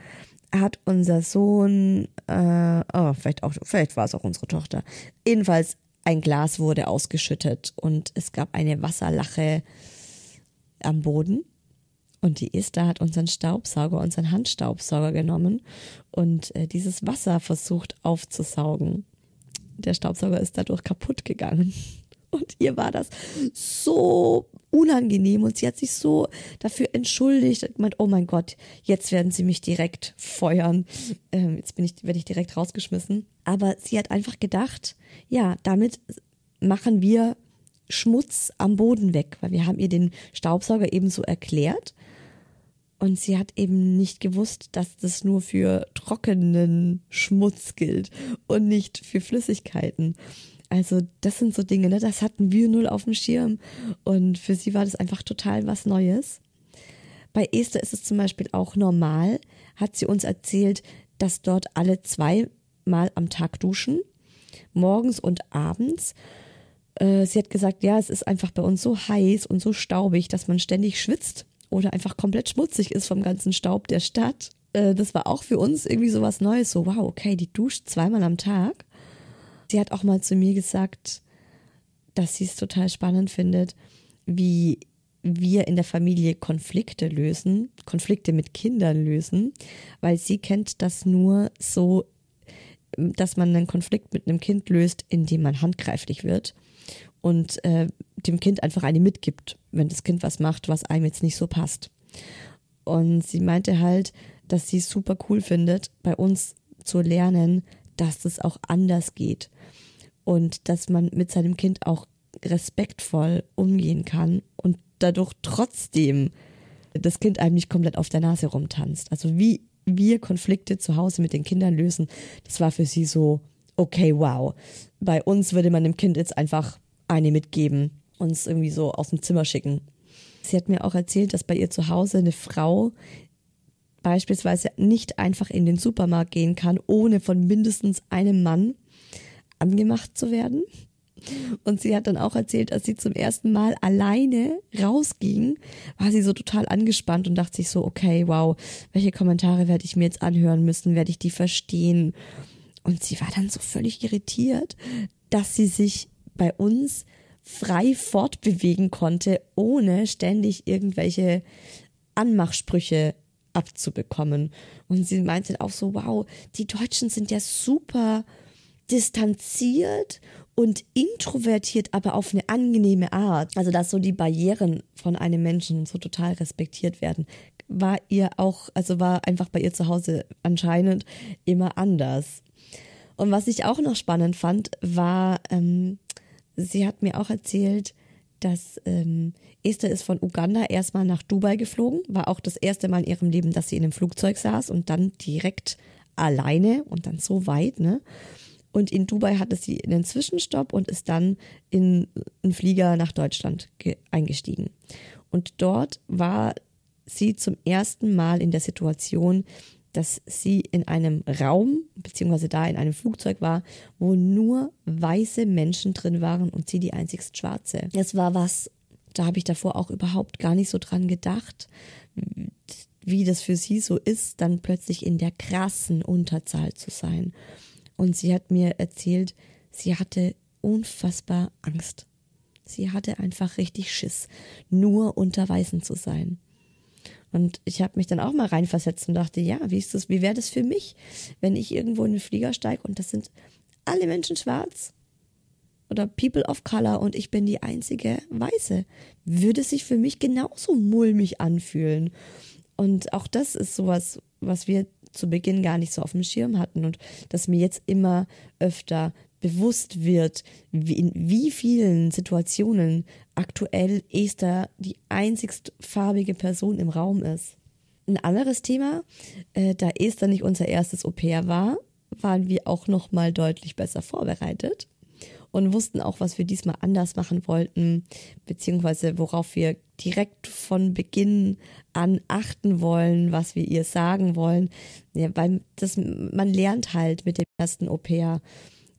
Speaker 2: hat unser Sohn, äh, oh, vielleicht vielleicht war es auch unsere Tochter. Jedenfalls ein Glas wurde ausgeschüttet und es gab eine Wasserlache am Boden. Und die Esther hat unseren Staubsauger, unseren Handstaubsauger genommen und äh, dieses Wasser versucht aufzusaugen. Der Staubsauger ist dadurch kaputt gegangen. Und ihr war das so unangenehm und sie hat sich so dafür entschuldigt und gemeint, oh mein Gott, jetzt werden sie mich direkt feuern. Ähm, jetzt bin ich, werde ich direkt rausgeschmissen. Aber sie hat einfach gedacht, ja, damit machen wir Schmutz am Boden weg, weil wir haben ihr den Staubsauger eben so erklärt. Und sie hat eben nicht gewusst, dass das nur für trockenen Schmutz gilt und nicht für Flüssigkeiten. Also das sind so Dinge, ne? das hatten wir null auf dem Schirm und für sie war das einfach total was Neues. Bei Esther ist es zum Beispiel auch normal, hat sie uns erzählt, dass dort alle zweimal am Tag duschen, morgens und abends. Äh, sie hat gesagt, ja, es ist einfach bei uns so heiß und so staubig, dass man ständig schwitzt oder einfach komplett schmutzig ist vom ganzen Staub der Stadt. Äh, das war auch für uns irgendwie so was Neues, so wow, okay, die duscht zweimal am Tag. Sie hat auch mal zu mir gesagt, dass sie es total spannend findet, wie wir in der Familie Konflikte lösen, Konflikte mit Kindern lösen, weil sie kennt das nur so, dass man einen Konflikt mit einem Kind löst, indem man handgreiflich wird und äh, dem Kind einfach eine mitgibt, wenn das Kind was macht, was einem jetzt nicht so passt. Und sie meinte halt, dass sie es super cool findet, bei uns zu lernen, dass es auch anders geht und dass man mit seinem Kind auch respektvoll umgehen kann und dadurch trotzdem das Kind einem nicht komplett auf der Nase rumtanzt. Also wie wir Konflikte zu Hause mit den Kindern lösen, das war für sie so, okay, wow. Bei uns würde man dem Kind jetzt einfach eine mitgeben, uns irgendwie so aus dem Zimmer schicken. Sie hat mir auch erzählt, dass bei ihr zu Hause eine Frau beispielsweise nicht einfach in den Supermarkt gehen kann, ohne von mindestens einem Mann angemacht zu werden. Und sie hat dann auch erzählt, als sie zum ersten Mal alleine rausging, war sie so total angespannt und dachte sich so, okay, wow, welche Kommentare werde ich mir jetzt anhören müssen? Werde ich die verstehen? Und sie war dann so völlig irritiert, dass sie sich bei uns frei fortbewegen konnte, ohne ständig irgendwelche Anmachsprüche abzubekommen. Und sie meinte auch so, wow, die Deutschen sind ja super distanziert und introvertiert, aber auf eine angenehme Art. Also, dass so die Barrieren von einem Menschen so total respektiert werden, war ihr auch, also war einfach bei ihr zu Hause anscheinend immer anders. Und was ich auch noch spannend fand, war, ähm, sie hat mir auch erzählt, dass ähm, Esther ist von Uganda erstmal nach Dubai geflogen, war auch das erste Mal in ihrem Leben, dass sie in einem Flugzeug saß und dann direkt alleine und dann so weit, ne? Und in Dubai hatte sie einen Zwischenstopp und ist dann in einen Flieger nach Deutschland eingestiegen. Und dort war sie zum ersten Mal in der Situation, dass sie in einem Raum, beziehungsweise da in einem Flugzeug war, wo nur weiße Menschen drin waren und sie die einzigst schwarze. Das war was, da habe ich davor auch überhaupt gar nicht so dran gedacht, wie das für sie so ist, dann plötzlich in der krassen Unterzahl zu sein. Und sie hat mir erzählt, sie hatte unfassbar Angst. Sie hatte einfach richtig Schiss, nur unter Weißen zu sein. Und ich habe mich dann auch mal reinversetzt und dachte, ja, wie ist das, wie wäre das für mich, wenn ich irgendwo in den Flieger steige und das sind alle Menschen schwarz oder People of Color und ich bin die einzige Weiße. Würde sich für mich genauso mulmig anfühlen. Und auch das ist sowas, was wir zu Beginn gar nicht so auf dem Schirm hatten und dass mir jetzt immer öfter bewusst wird, wie, in wie vielen Situationen aktuell Esther die einzigst farbige Person im Raum ist. Ein anderes Thema, äh, da Esther nicht unser erstes Au-pair war, waren wir auch noch mal deutlich besser vorbereitet und wussten auch, was wir diesmal anders machen wollten, beziehungsweise worauf wir direkt von Beginn an achten wollen, was wir ihr sagen wollen. Ja, weil das, man lernt halt mit dem ersten Au-pair,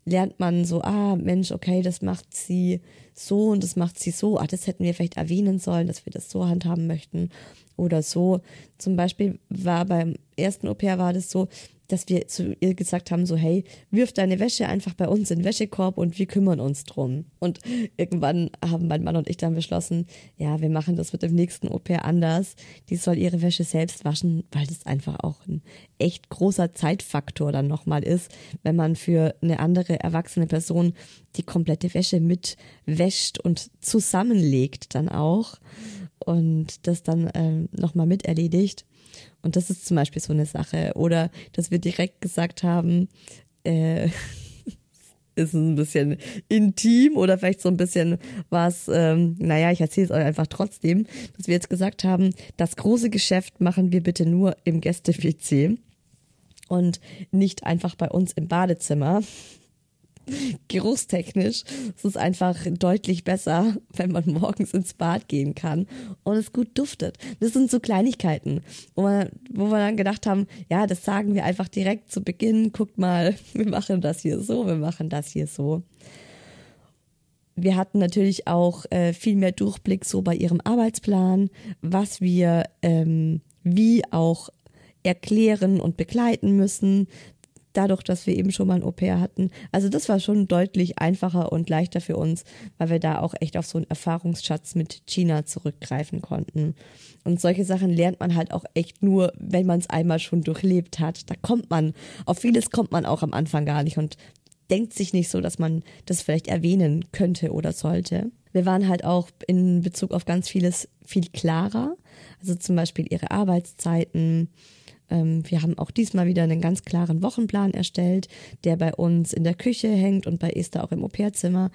Speaker 2: lernt man so, ah, Mensch, okay, das macht sie so und das macht sie so. Ah, das hätten wir vielleicht erwähnen sollen, dass wir das so handhaben möchten oder so. Zum Beispiel war beim ersten Au-pair war das so, dass wir zu ihr gesagt haben, so hey, wirf deine Wäsche einfach bei uns in den Wäschekorb und wir kümmern uns drum. Und irgendwann haben mein Mann und ich dann beschlossen, ja, wir machen das mit dem nächsten Au pair anders. Die soll ihre Wäsche selbst waschen, weil das einfach auch ein echt großer Zeitfaktor dann nochmal ist, wenn man für eine andere erwachsene Person die komplette Wäsche mit wäscht und zusammenlegt dann auch und das dann ähm, nochmal mit erledigt. Und das ist zum Beispiel so eine Sache. Oder dass wir direkt gesagt haben, äh, ist ein bisschen intim oder vielleicht so ein bisschen was, ähm, naja, ich erzähle es euch einfach trotzdem, dass wir jetzt gesagt haben, das große Geschäft machen wir bitte nur im Gäste-WC und nicht einfach bei uns im Badezimmer geruchstechnisch ist es einfach deutlich besser, wenn man morgens ins Bad gehen kann und es gut duftet. Das sind so Kleinigkeiten, wo wir, wo wir dann gedacht haben, ja, das sagen wir einfach direkt zu Beginn. Guckt mal, wir machen das hier so, wir machen das hier so. Wir hatten natürlich auch äh, viel mehr Durchblick so bei ihrem Arbeitsplan, was wir ähm, wie auch erklären und begleiten müssen, dadurch, dass wir eben schon mal ein Au-pair hatten. Also das war schon deutlich einfacher und leichter für uns, weil wir da auch echt auf so einen Erfahrungsschatz mit China zurückgreifen konnten. Und solche Sachen lernt man halt auch echt nur, wenn man es einmal schon durchlebt hat. Da kommt man, auf vieles kommt man auch am Anfang gar nicht und denkt sich nicht so, dass man das vielleicht erwähnen könnte oder sollte. Wir waren halt auch in Bezug auf ganz vieles viel klarer. Also zum Beispiel ihre Arbeitszeiten, wir haben auch diesmal wieder einen ganz klaren Wochenplan erstellt, der bei uns in der Küche hängt und bei Esther auch im Au-pair-Zimmer.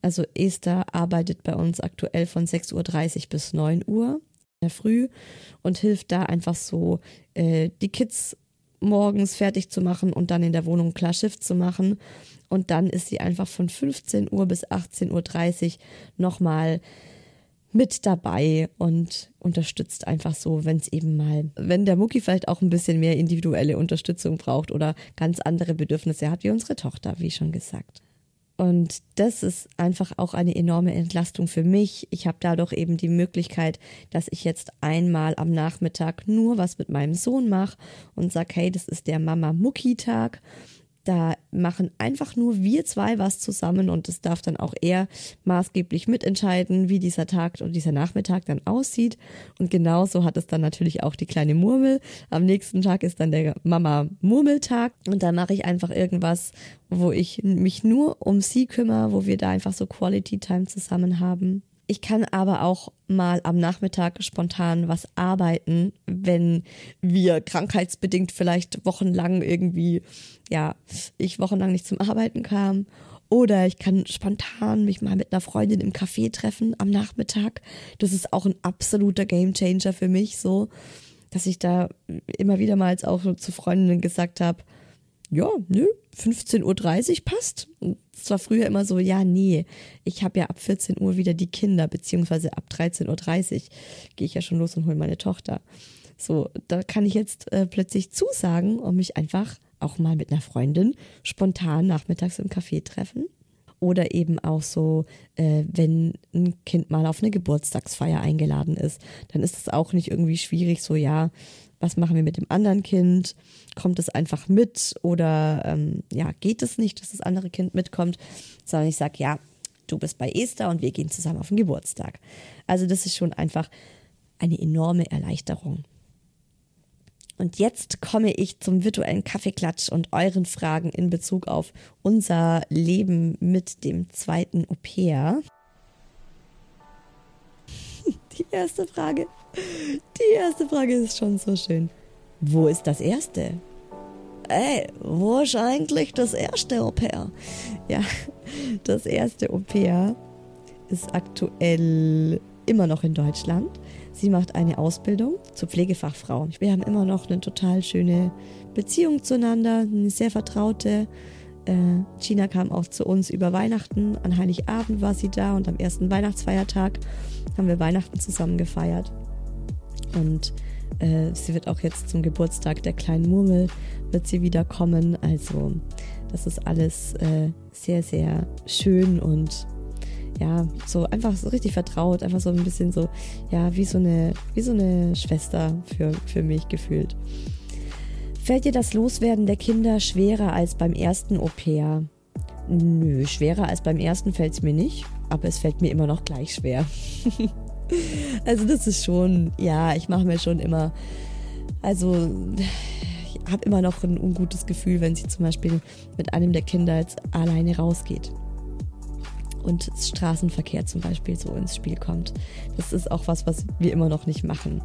Speaker 2: Also Esther arbeitet bei uns aktuell von 6.30 Uhr bis 9 Uhr in der Früh und hilft da einfach so, äh, die Kids morgens fertig zu machen und dann in der Wohnung klar Shift zu machen. Und dann ist sie einfach von 15 Uhr bis 18.30 Uhr nochmal mit dabei und unterstützt einfach so, wenn es eben mal, wenn der Mucki vielleicht auch ein bisschen mehr individuelle Unterstützung braucht oder ganz andere Bedürfnisse hat wie unsere Tochter, wie schon gesagt. Und das ist einfach auch eine enorme Entlastung für mich. Ich habe dadurch eben die Möglichkeit, dass ich jetzt einmal am Nachmittag nur was mit meinem Sohn mache und sage, hey, das ist der Mama-Mucki-Tag da machen einfach nur wir zwei was zusammen und es darf dann auch er maßgeblich mitentscheiden, wie dieser Tag oder dieser Nachmittag dann aussieht. Und genauso hat es dann natürlich auch die kleine Murmel. Am nächsten Tag ist dann der Mama-Murmeltag und da mache ich einfach irgendwas, wo ich mich nur um sie kümmere, wo wir da einfach so Quality Time zusammen haben. Ich kann aber auch mal am Nachmittag spontan was arbeiten, wenn wir krankheitsbedingt vielleicht wochenlang irgendwie, ja, ich wochenlang nicht zum Arbeiten kam. Oder ich kann spontan mich mal mit einer Freundin im Café treffen am Nachmittag. Das ist auch ein absoluter Gamechanger für mich, so, dass ich da immer wieder mal auch zu Freundinnen gesagt habe, ja, nö, 15.30 Uhr passt. Es war früher immer so, ja, nee, ich habe ja ab 14 Uhr wieder die Kinder, beziehungsweise ab 13.30 Uhr gehe ich ja schon los und hole meine Tochter. So, da kann ich jetzt äh, plötzlich zusagen und mich einfach auch mal mit einer Freundin spontan nachmittags im Café treffen. Oder eben auch so, äh, wenn ein Kind mal auf eine Geburtstagsfeier eingeladen ist, dann ist es auch nicht irgendwie schwierig, so ja, was machen wir mit dem anderen Kind? Kommt es einfach mit oder ähm, ja, geht es nicht, dass das andere Kind mitkommt? Sondern ich sage, ja, du bist bei Esther und wir gehen zusammen auf den Geburtstag. Also das ist schon einfach eine enorme Erleichterung. Und jetzt komme ich zum virtuellen Kaffeeklatsch und euren Fragen in Bezug auf unser Leben mit dem zweiten Au pair. Die erste Frage. Die erste Frage ist schon so schön. Wo ist das erste? Ey, wo ist eigentlich das erste Au pair? Ja, das erste Au pair ist aktuell immer noch in Deutschland. Sie macht eine Ausbildung zur Pflegefachfrau. Wir haben immer noch eine total schöne Beziehung zueinander, eine sehr vertraute. Äh, Gina kam auch zu uns über Weihnachten. An Heiligabend war sie da und am ersten Weihnachtsfeiertag haben wir Weihnachten zusammen gefeiert. Und äh, sie wird auch jetzt zum Geburtstag der kleinen Murmel, wird sie wieder kommen. Also das ist alles äh, sehr, sehr schön und ja, so einfach so richtig vertraut, einfach so ein bisschen so, ja, wie so eine, wie so eine Schwester für, für mich gefühlt. Fällt dir das Loswerden der Kinder schwerer als beim ersten Au-pair? Nö, schwerer als beim ersten fällt es mir nicht, aber es fällt mir immer noch gleich schwer. also das ist schon, ja, ich mache mir schon immer, also ich habe immer noch ein ungutes Gefühl, wenn sie zum Beispiel mit einem der Kinder jetzt alleine rausgeht. Und Straßenverkehr zum Beispiel so ins Spiel kommt. Das ist auch was, was wir immer noch nicht machen.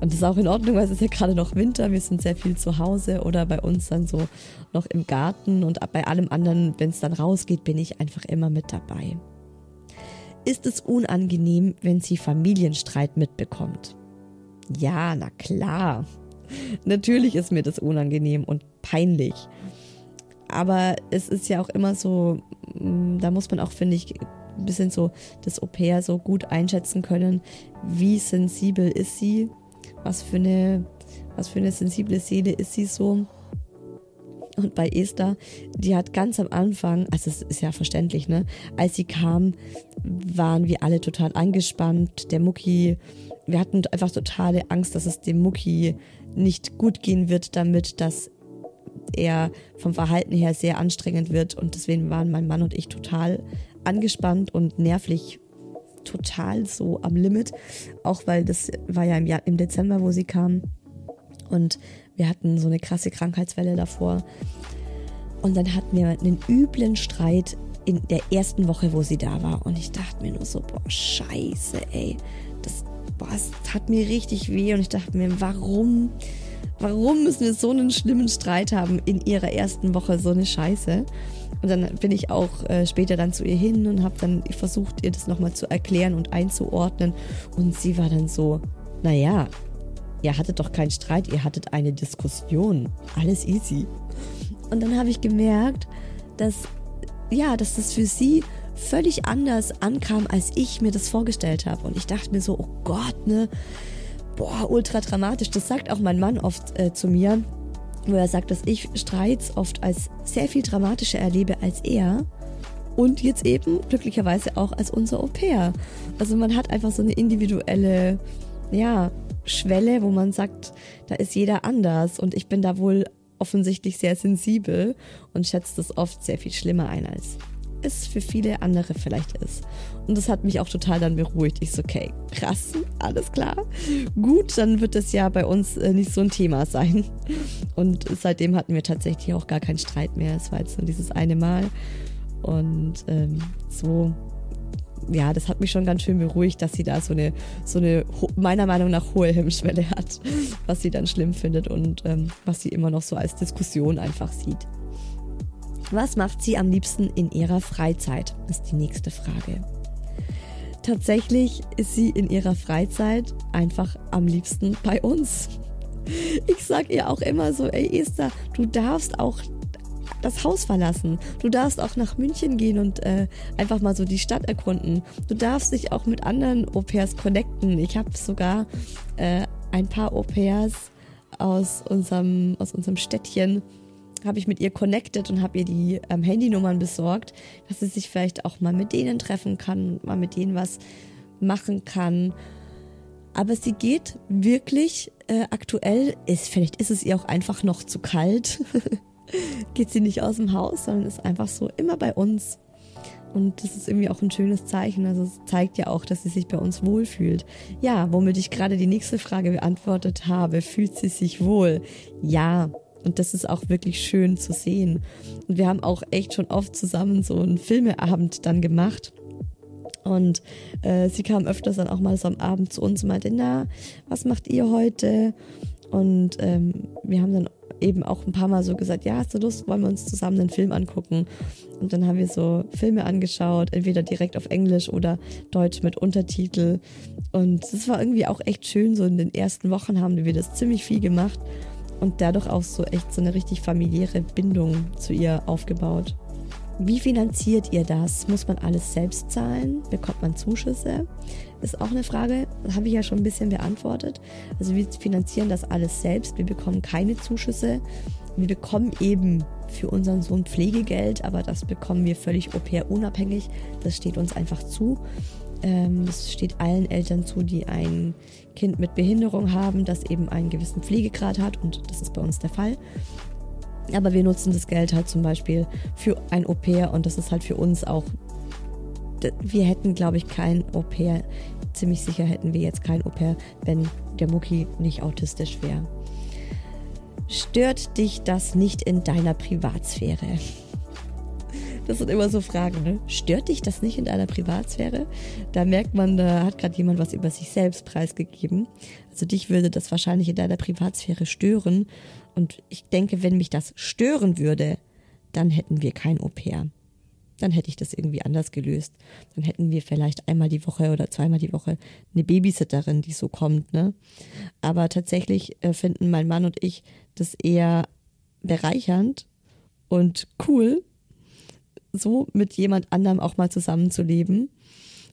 Speaker 2: Und das ist auch in Ordnung, weil es ist ja gerade noch Winter, wir sind sehr viel zu Hause oder bei uns dann so noch im Garten und bei allem anderen, wenn es dann rausgeht, bin ich einfach immer mit dabei. Ist es unangenehm, wenn sie Familienstreit mitbekommt? Ja, na klar. Natürlich ist mir das unangenehm und peinlich. Aber es ist ja auch immer so, mm, da muss man auch, finde ich, ein bisschen so das Au-pair so gut einschätzen können, wie sensibel ist sie, was für eine, was für eine sensible Seele ist sie so. Und bei Esther, die hat ganz am Anfang, also es ist ja verständlich, ne, als sie kam, waren wir alle total angespannt. Der Mucki, wir hatten einfach totale Angst, dass es dem Mucki nicht gut gehen wird damit, dass er vom Verhalten her sehr anstrengend wird. Und deswegen waren mein Mann und ich total angespannt und nervlich total so am Limit. Auch weil das war ja im, Jahr, im Dezember, wo sie kam. Und wir hatten so eine krasse Krankheitswelle davor. Und dann hatten wir einen üblen Streit in der ersten Woche, wo sie da war. Und ich dachte mir nur so, boah, scheiße, ey. Das, boah, das tat mir richtig weh. Und ich dachte mir, warum, warum müssen wir so einen schlimmen Streit haben in ihrer ersten Woche, so eine Scheiße? Und dann bin ich auch äh, später dann zu ihr hin und habe dann versucht, ihr das nochmal zu erklären und einzuordnen. Und sie war dann so, naja, ihr hattet doch keinen Streit, ihr hattet eine Diskussion. Alles easy. Und dann habe ich gemerkt, dass, ja, dass das für sie völlig anders ankam, als ich mir das vorgestellt habe. Und ich dachte mir so, oh Gott, ne, boah, ultra dramatisch. Das sagt auch mein Mann oft äh, zu mir, wo er sagt, dass ich Streits oft als sehr viel dramatischer erlebe als er. Und jetzt eben glücklicherweise auch als unser Au pair. Also man hat einfach so eine individuelle, ja, Schwelle, wo man sagt, da ist jeder anders und ich bin da wohl offensichtlich sehr sensibel und schätzt das oft sehr viel schlimmer ein, als es für viele andere vielleicht ist. Und das hat mich auch total dann beruhigt. Ich so, okay, krass, alles klar. Gut, dann wird das ja bei uns äh, nicht so ein Thema sein. Und seitdem hatten wir tatsächlich auch gar keinen Streit mehr. Es war jetzt nur dieses eine Mal. Und ähm, so ja, das hat mich schon ganz schön beruhigt, dass sie da so eine, so eine meiner Meinung nach hohe Hemmschwelle hat, was sie dann schlimm findet und ähm, was sie immer noch so als Diskussion einfach sieht. Was macht sie am liebsten in ihrer Freizeit? Ist die nächste Frage. Tatsächlich ist sie in ihrer Freizeit einfach am liebsten bei uns. Ich sag ihr auch immer so, ey Esther, du darfst auch das Haus verlassen. Du darfst auch nach München gehen und äh, einfach mal so die Stadt erkunden. Du darfst dich auch mit anderen Au-pairs connecten. Ich habe sogar äh, ein paar Au-pairs aus unserem, aus unserem Städtchen habe ich mit ihr connected und habe ihr die ähm, Handynummern besorgt, dass sie sich vielleicht auch mal mit denen treffen kann, mal mit denen was machen kann. Aber sie geht wirklich äh, aktuell, ist, vielleicht ist es ihr auch einfach noch zu kalt. geht sie nicht aus dem Haus, sondern ist einfach so immer bei uns. Und das ist irgendwie auch ein schönes Zeichen. Also es zeigt ja auch, dass sie sich bei uns wohlfühlt. Ja, womit ich gerade die nächste Frage beantwortet habe, fühlt sie sich wohl? Ja. Und das ist auch wirklich schön zu sehen. Und wir haben auch echt schon oft zusammen so einen Filmeabend dann gemacht. Und äh, sie kam öfters dann auch mal so am Abend zu uns und meinte, na, was macht ihr heute? Und ähm, wir haben dann eben auch ein paar Mal so gesagt, ja, hast du Lust, wollen wir uns zusammen einen Film angucken? Und dann haben wir so Filme angeschaut, entweder direkt auf Englisch oder Deutsch mit Untertitel. Und das war irgendwie auch echt schön. So in den ersten Wochen haben wir das ziemlich viel gemacht. und dadurch auch so echt so eine richtig familiäre Bindung zu ihr aufgebaut. Wie finanziert ihr das? Muss man alles selbst zahlen? Bekommt man Zuschüsse? Ist auch eine Frage, habe ich ja schon ein bisschen beantwortet. Also wir finanzieren das alles selbst. Wir bekommen keine Zuschüsse. Wir bekommen eben für unseren Sohn Pflegegeld, aber das bekommen wir völlig au pair unabhängig. Das steht uns einfach zu. Ähm, das steht allen Eltern zu, die ein Kind mit Behinderung haben, das eben einen gewissen Pflegegrad hat und das ist bei uns der Fall. Aber wir nutzen das Geld halt zum Beispiel für ein Au pair und das ist halt für uns auch. Wir hätten, glaube ich, kein Au pair. Ziemlich sicher hätten wir jetzt kein Au pair, wenn der Mucki nicht autistisch wäre. Stört dich das nicht in deiner Privatsphäre? Das sind immer so Fragen, ne? Stört dich das nicht in deiner Privatsphäre? Da merkt man, da hat gerade jemand was über sich selbst preisgegeben. Also dich würde das wahrscheinlich in deiner Privatsphäre stören. Und ich denke, wenn mich das stören würde, dann hätten wir kein Au pair. Dann hätte ich das irgendwie anders gelöst. Dann hätten wir vielleicht einmal die Woche oder zweimal die Woche eine Babysitterin, die so kommt, ne? Aber tatsächlich äh, finden mein Mann und ich das eher bereichernd und cool, so mit jemand anderem auch mal zusammenzuleben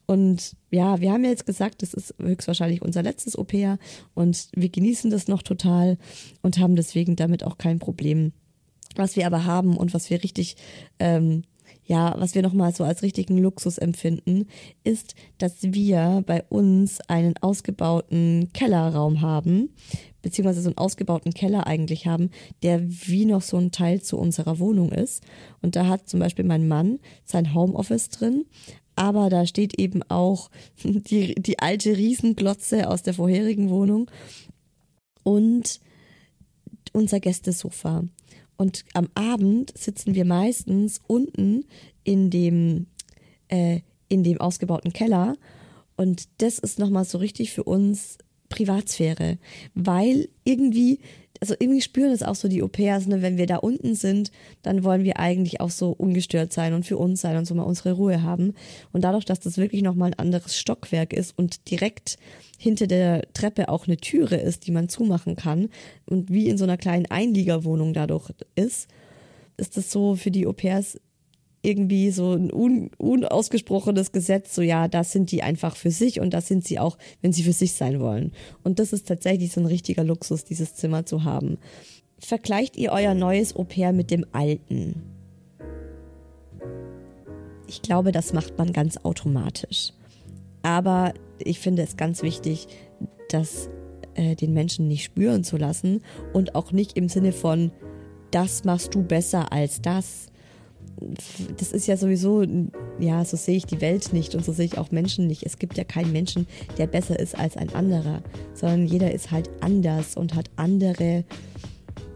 Speaker 2: und ja, wir haben ja jetzt gesagt, das ist höchstwahrscheinlich unser letztes Au pair und wir genießen das noch total und haben deswegen damit auch kein Problem. Was wir aber haben und was wir richtig, ähm, ja, was wir nochmal so als richtigen Luxus empfinden, ist, dass wir bei uns einen ausgebauten Kellerraum haben, beziehungsweise so einen ausgebauten Keller eigentlich haben, der wie noch so ein Teil zu unserer Wohnung ist. Und da hat zum Beispiel mein Mann sein Homeoffice drin, aber da steht eben auch die, die alte Riesenglotze aus der vorherigen Wohnung und unser Gästesofa. Und am Abend sitzen wir meistens unten in dem, äh, in dem ausgebauten Keller. Und das ist nochmal so richtig für uns Privatsphäre, weil irgendwie also irgendwie spüren es auch so die Au-pairs, ne? wenn wir da unten sind, dann wollen wir eigentlich auch so ungestört sein und für uns sein und so mal unsere Ruhe haben. Und dadurch, dass das wirklich nochmal ein anderes Stockwerk ist und direkt hinter der Treppe auch eine Türe ist, die man zumachen kann und wie in so einer kleinen Einliegerwohnung dadurch ist, ist das so für die Au-pairs irgendwie so ein un, unausgesprochenes Gesetz, so ja, das sind die einfach für sich und das sind sie auch, wenn sie für sich sein wollen. Und das ist tatsächlich so ein richtiger Luxus, dieses Zimmer zu haben. Vergleicht ihr euer neues Au pair mit dem alten? Ich glaube, das macht man ganz automatisch. Aber ich finde es ganz wichtig, das äh, den Menschen nicht spüren zu lassen und auch nicht im Sinne von, das machst du besser als das, das ist ja sowieso, ja, so sehe ich die Welt nicht und so sehe ich auch Menschen nicht. Es gibt ja keinen Menschen, der besser ist als ein anderer, sondern jeder ist halt anders und hat andere,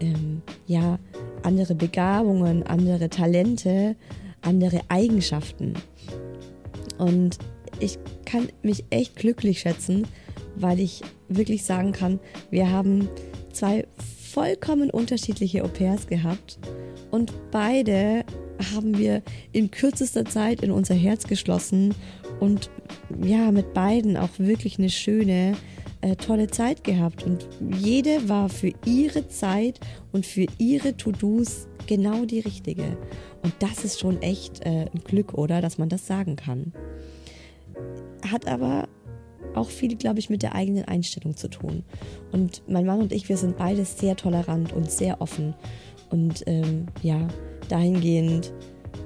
Speaker 2: ähm, ja, andere Begabungen, andere Talente, andere Eigenschaften. Und ich kann mich echt glücklich schätzen, weil ich wirklich sagen kann, wir haben zwei vollkommen unterschiedliche Au pairs gehabt und beide haben wir in kürzester Zeit in unser Herz geschlossen und ja, mit beiden auch wirklich eine schöne, äh, tolle Zeit gehabt. Und jede war für ihre Zeit und für ihre To-Dos genau die richtige. Und das ist schon echt äh, ein Glück, oder? Dass man das sagen kann. Hat aber auch viel, glaube ich, mit der eigenen Einstellung zu tun. Und mein Mann und ich, wir sind beide sehr tolerant und sehr offen. Und ähm, ja, dahingehend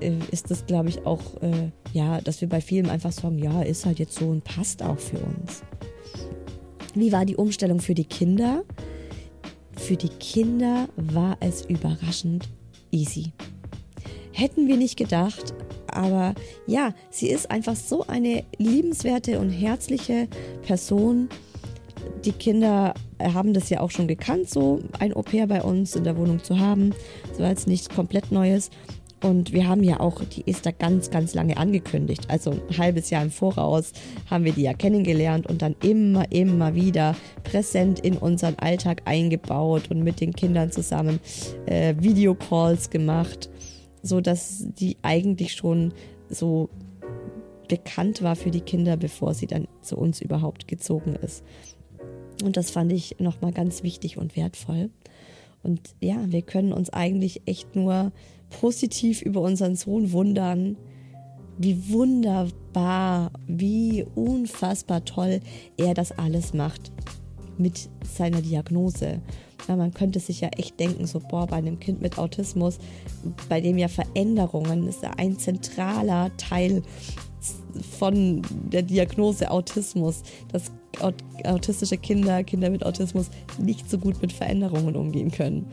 Speaker 2: äh, ist das, glaube ich, auch, äh, ja, dass wir bei vielen einfach sagen, ja, ist halt jetzt so und passt auch für uns. Wie war die Umstellung für die Kinder? Für die Kinder war es überraschend easy. Hätten wir nicht gedacht, aber ja, sie ist einfach so eine liebenswerte und herzliche Person. Die Kinder haben das ja auch schon gekannt, so ein Au pair bei uns in der Wohnung zu haben. Das war jetzt nichts komplett Neues. Und wir haben ja auch die Esther ganz, ganz lange angekündigt. Also ein halbes Jahr im Voraus haben wir die ja kennengelernt und dann immer, immer wieder präsent in unseren Alltag eingebaut und mit den Kindern zusammen äh, Videocalls gemacht, so dass die eigentlich schon so bekannt war für die Kinder, bevor sie dann zu uns überhaupt gezogen ist. Und das fand ich nochmal ganz wichtig und wertvoll. Und ja, wir können uns eigentlich echt nur positiv über unseren Sohn wundern, wie wunderbar, wie unfassbar toll er das alles macht mit seiner Diagnose. Ja, man könnte sich ja echt denken, so, boah, bei einem Kind mit Autismus, bei dem ja Veränderungen ist ein zentraler Teil von der Diagnose Autismus, dass autistische Kinder, Kinder mit Autismus nicht so gut mit Veränderungen umgehen können.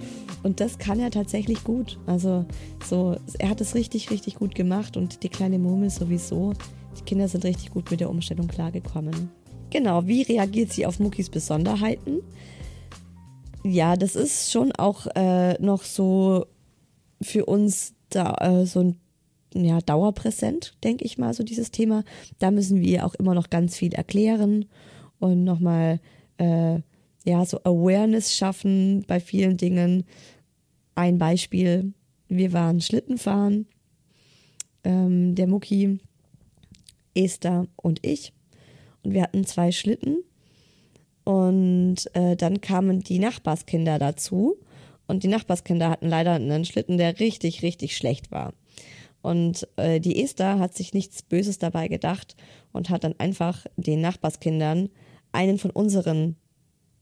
Speaker 2: Und das kann er tatsächlich gut. Also so, er hat es richtig, richtig gut gemacht und die kleine Murmel sowieso. Die Kinder sind richtig gut mit der Umstellung klargekommen. Genau, wie reagiert sie auf Muckis Besonderheiten? Ja, das ist schon auch äh, noch so für uns da äh, so ein ja, dauerpräsent, denke ich mal, so dieses Thema. Da müssen wir auch immer noch ganz viel erklären und nochmal, äh, ja, so Awareness schaffen bei vielen Dingen. Ein Beispiel, wir waren Schlittenfahren, ähm, der Mucki, Esther und ich. Und wir hatten zwei Schlitten. Und äh, dann kamen die Nachbarskinder dazu. Und die Nachbarskinder hatten leider einen Schlitten, der richtig, richtig schlecht war. Und äh, die Esther hat sich nichts Böses dabei gedacht und hat dann einfach den Nachbarskindern einen von unseren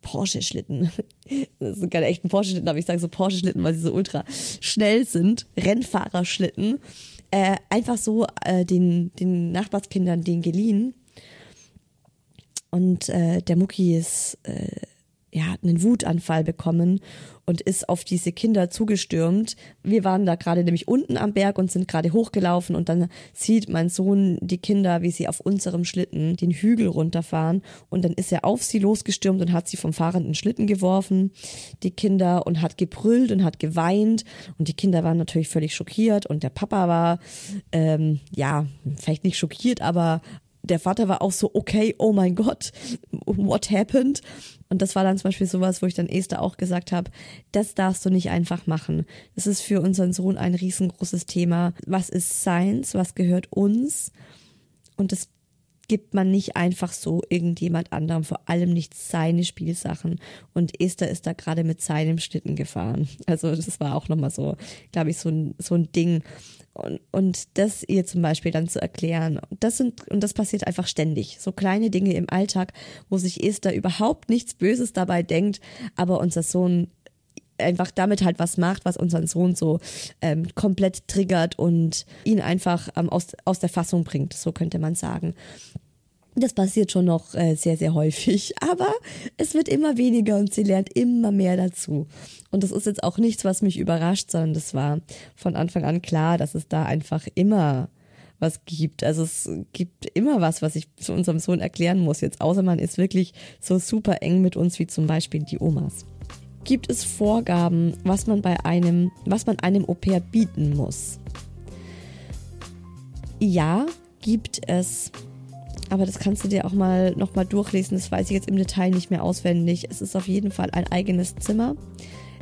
Speaker 2: Porsche-Schlitten, das sind keine echten Porsche-Schlitten, aber ich sage so Porsche-Schlitten, weil sie so ultra schnell sind, Rennfahrerschlitten, äh, einfach so äh, den, den Nachbarskindern den geliehen. Und äh, der Mucki ist äh, ja, hat einen Wutanfall bekommen und ist auf diese Kinder zugestürmt. Wir waren da gerade nämlich unten am Berg und sind gerade hochgelaufen und dann sieht mein Sohn die Kinder, wie sie auf unserem Schlitten den Hügel runterfahren und dann ist er auf sie losgestürmt und hat sie vom fahrenden Schlitten geworfen, die Kinder, und hat gebrüllt und hat geweint und die Kinder waren natürlich völlig schockiert und der Papa war, ähm, ja, vielleicht nicht schockiert, aber der Vater war auch so, okay, oh mein Gott, what happened? Und das war dann zum Beispiel sowas, wo ich dann Esther auch gesagt habe, das darfst du nicht einfach machen. Das ist für unseren Sohn ein riesengroßes Thema. Was ist Science? Was gehört uns? Und das gibt man nicht einfach so irgendjemand anderem, vor allem nicht seine Spielsachen. Und Esther ist da gerade mit seinem Schlitten gefahren. Also das war auch nochmal so, glaube ich, so ein, so ein Ding. Und, und das ihr zum Beispiel dann zu erklären, das sind, und das passiert einfach ständig. So kleine Dinge im Alltag, wo sich Esther überhaupt nichts Böses dabei denkt, aber unser Sohn einfach damit halt was macht, was unseren Sohn so ähm, komplett triggert und ihn einfach ähm, aus, aus der Fassung bringt, so könnte man sagen. Das passiert schon noch äh, sehr, sehr häufig, aber es wird immer weniger und sie lernt immer mehr dazu. Und das ist jetzt auch nichts, was mich überrascht, sondern das war von Anfang an klar, dass es da einfach immer was gibt. Also es gibt immer was, was ich zu unserem Sohn erklären muss jetzt, außer man ist wirklich so super eng mit uns wie zum Beispiel die Omas. Gibt es Vorgaben, was man bei einem, was man einem Au pair bieten muss? Ja, gibt es aber das kannst du dir auch mal nochmal durchlesen. Das weiß ich jetzt im Detail nicht mehr auswendig. Es ist auf jeden Fall ein eigenes Zimmer.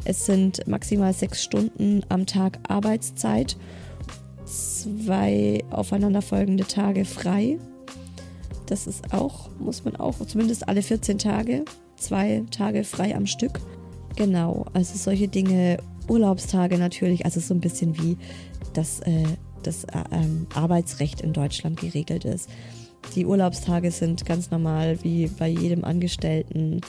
Speaker 2: Es sind maximal sechs Stunden am Tag Arbeitszeit, zwei aufeinanderfolgende Tage frei. Das ist auch, muss man auch, zumindest alle 14 Tage, zwei Tage frei am Stück. Genau, also solche Dinge, Urlaubstage natürlich, also so ein bisschen wie das, äh, das äh, ähm, Arbeitsrecht in Deutschland geregelt ist. Die Urlaubstage sind ganz normal wie bei jedem Angestellten.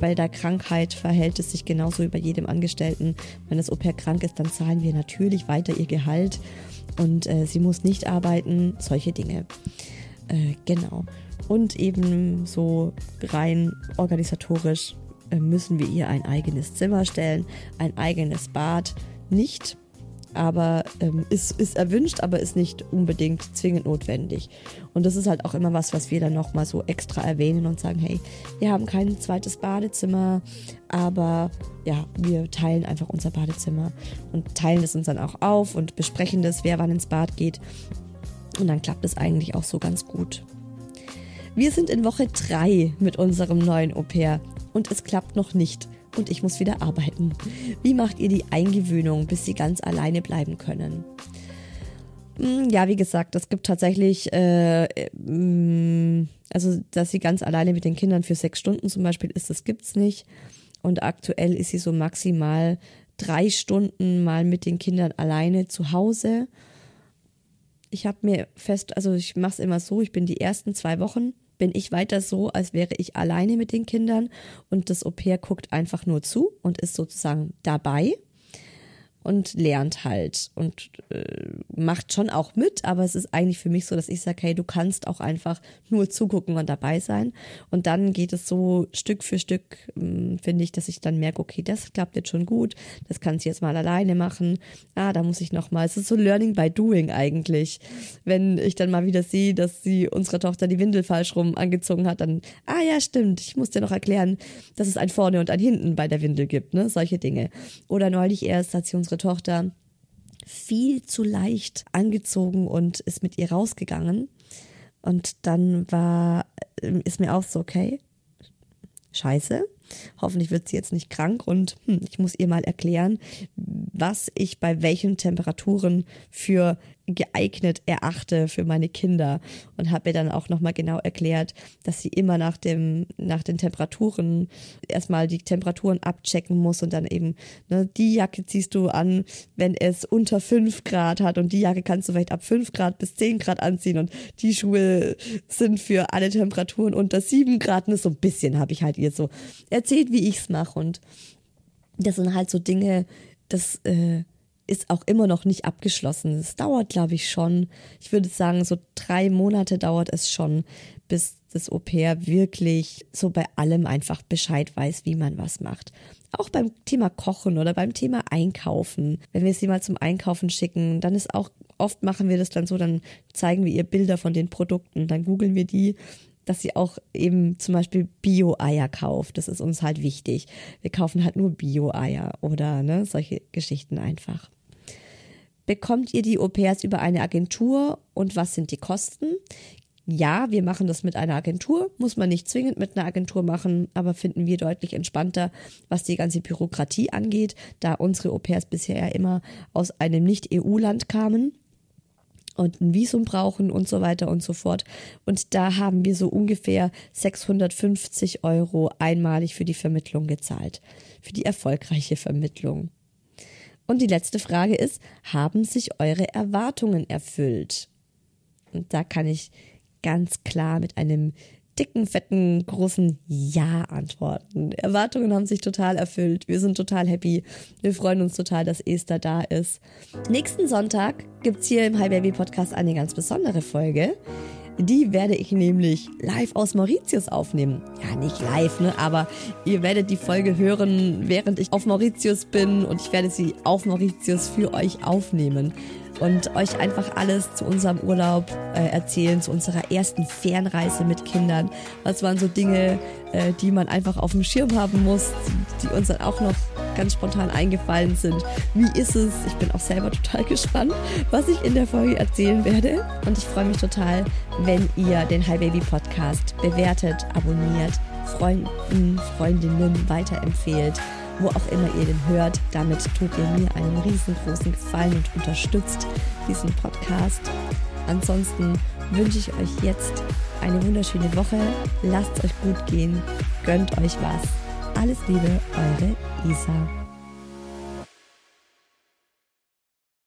Speaker 2: Bei der Krankheit verhält es sich genauso wie bei jedem Angestellten. Wenn das Au-pair krank ist, dann zahlen wir natürlich weiter ihr Gehalt und äh, sie muss nicht arbeiten, solche Dinge. Äh, genau. Und eben so rein organisatorisch müssen wir ihr ein eigenes Zimmer stellen, ein eigenes Bad. Nicht aber ähm, ist, ist erwünscht, aber ist nicht unbedingt zwingend notwendig. Und das ist halt auch immer was, was wir dann nochmal so extra erwähnen und sagen, hey, wir haben kein zweites Badezimmer, aber ja, wir teilen einfach unser Badezimmer und teilen es uns dann auch auf und besprechen das, wer wann ins Bad geht. Und dann klappt es eigentlich auch so ganz gut. Wir sind in Woche 3 mit unserem neuen Au pair und es klappt noch nicht und ich muss wieder arbeiten. Wie macht ihr die Eingewöhnung, bis sie ganz alleine bleiben können? Hm, ja, wie gesagt, es gibt tatsächlich, äh, mm, also dass sie ganz alleine mit den Kindern für sechs Stunden zum Beispiel ist, das gibt's nicht. Und aktuell ist sie so maximal drei Stunden mal mit den Kindern alleine zu Hause. Ich habe mir fest, also ich mache es immer so, ich bin die ersten zwei Wochen, bin ich weiter so, als wäre ich alleine mit den Kindern. Und das Au pair guckt einfach nur zu und ist sozusagen dabei und lernt halt und äh, macht schon auch mit, aber es ist eigentlich für mich so, dass ich sage, hey, du kannst auch einfach nur zugucken und dabei sein. Und dann geht es so Stück für Stück, ähm, finde ich, dass ich dann merke, okay, das klappt jetzt schon gut, das kann sie jetzt mal alleine machen. Ah, da muss ich noch mal. Es ist so Learning by Doing eigentlich. Wenn ich dann mal wieder sehe, dass sie unsere Tochter die Windel falsch rum angezogen hat, dann, ah ja, stimmt, ich muss dir noch erklären, dass es ein vorne und ein hinten bei der Windel gibt, ne? Solche Dinge. Oder neulich erst hat sie unsere unsere Tochter viel zu leicht angezogen und ist mit ihr rausgegangen. Und dann war, äh, ist mir auch so, okay, scheiße. Hoffentlich wird sie jetzt nicht krank und hm, ich muss ihr mal erklären, was ich bei welchen Temperaturen für geeignet erachte für meine Kinder und habe mir dann auch nochmal genau erklärt, dass sie immer nach dem nach den Temperaturen erstmal die Temperaturen abchecken muss und dann eben ne, die Jacke ziehst du an, wenn es unter fünf Grad hat und die Jacke kannst du vielleicht ab fünf Grad bis zehn Grad anziehen und die Schuhe sind für alle Temperaturen unter sieben Grad. Und so ein bisschen habe ich halt ihr so erzählt, wie ich's mache und das sind halt so Dinge, das äh, ist auch immer noch nicht abgeschlossen. Es dauert, glaube ich, schon. Ich würde sagen, so drei Monate dauert es schon, bis das Au pair wirklich so bei allem einfach Bescheid weiß, wie man was macht. Auch beim Thema Kochen oder beim Thema Einkaufen. Wenn wir sie mal zum Einkaufen schicken, dann ist auch, oft machen wir das dann so, dann zeigen wir ihr Bilder von den Produkten, dann googeln wir die dass sie auch eben zum Beispiel Bio-Eier kauft. Das ist uns halt wichtig. Wir kaufen halt nur Bio-Eier oder ne, solche Geschichten einfach. Bekommt ihr die Au-pairs über eine Agentur und was sind die Kosten? Ja, wir machen das mit einer Agentur, muss man nicht zwingend mit einer Agentur machen, aber finden wir deutlich entspannter, was die ganze Bürokratie angeht, da unsere Au-pairs bisher ja immer aus einem Nicht-EU-Land kamen und ein Visum brauchen und so weiter und so fort. Und da haben wir so ungefähr 650 Euro einmalig für die Vermittlung gezahlt, für die erfolgreiche Vermittlung. Und die letzte Frage ist, haben sich eure Erwartungen erfüllt? Und da kann ich ganz klar mit einem dicken, fetten, großen Ja antworten. Erwartungen haben sich total erfüllt. Wir sind total happy. Wir freuen uns total, dass Esther da ist. Nächsten Sonntag gibt's hier im Hi Baby Podcast eine ganz besondere Folge. Die werde ich nämlich live aus Mauritius aufnehmen. Ja, nicht live, ne? Aber ihr werdet die Folge hören, während ich auf Mauritius bin und ich werde sie auf Mauritius für euch aufnehmen und euch einfach alles zu unserem Urlaub äh, erzählen, zu unserer ersten Fernreise mit Kindern. Was waren so Dinge, äh, die man einfach auf dem Schirm haben muss, die uns dann auch noch ganz spontan eingefallen sind. Wie ist es? Ich bin auch selber total gespannt, was ich in der Folge erzählen werde. Und ich freue mich total, wenn ihr den Hi Baby Podcast bewertet, abonniert, Freunden, Freundinnen weiterempfehlt wo auch immer ihr den hört. Damit tut ihr mir einen riesengroßen Gefallen und unterstützt diesen Podcast. Ansonsten wünsche ich euch jetzt eine wunderschöne Woche. Lasst es euch gut gehen. Gönnt euch was. Alles Liebe, eure Isa.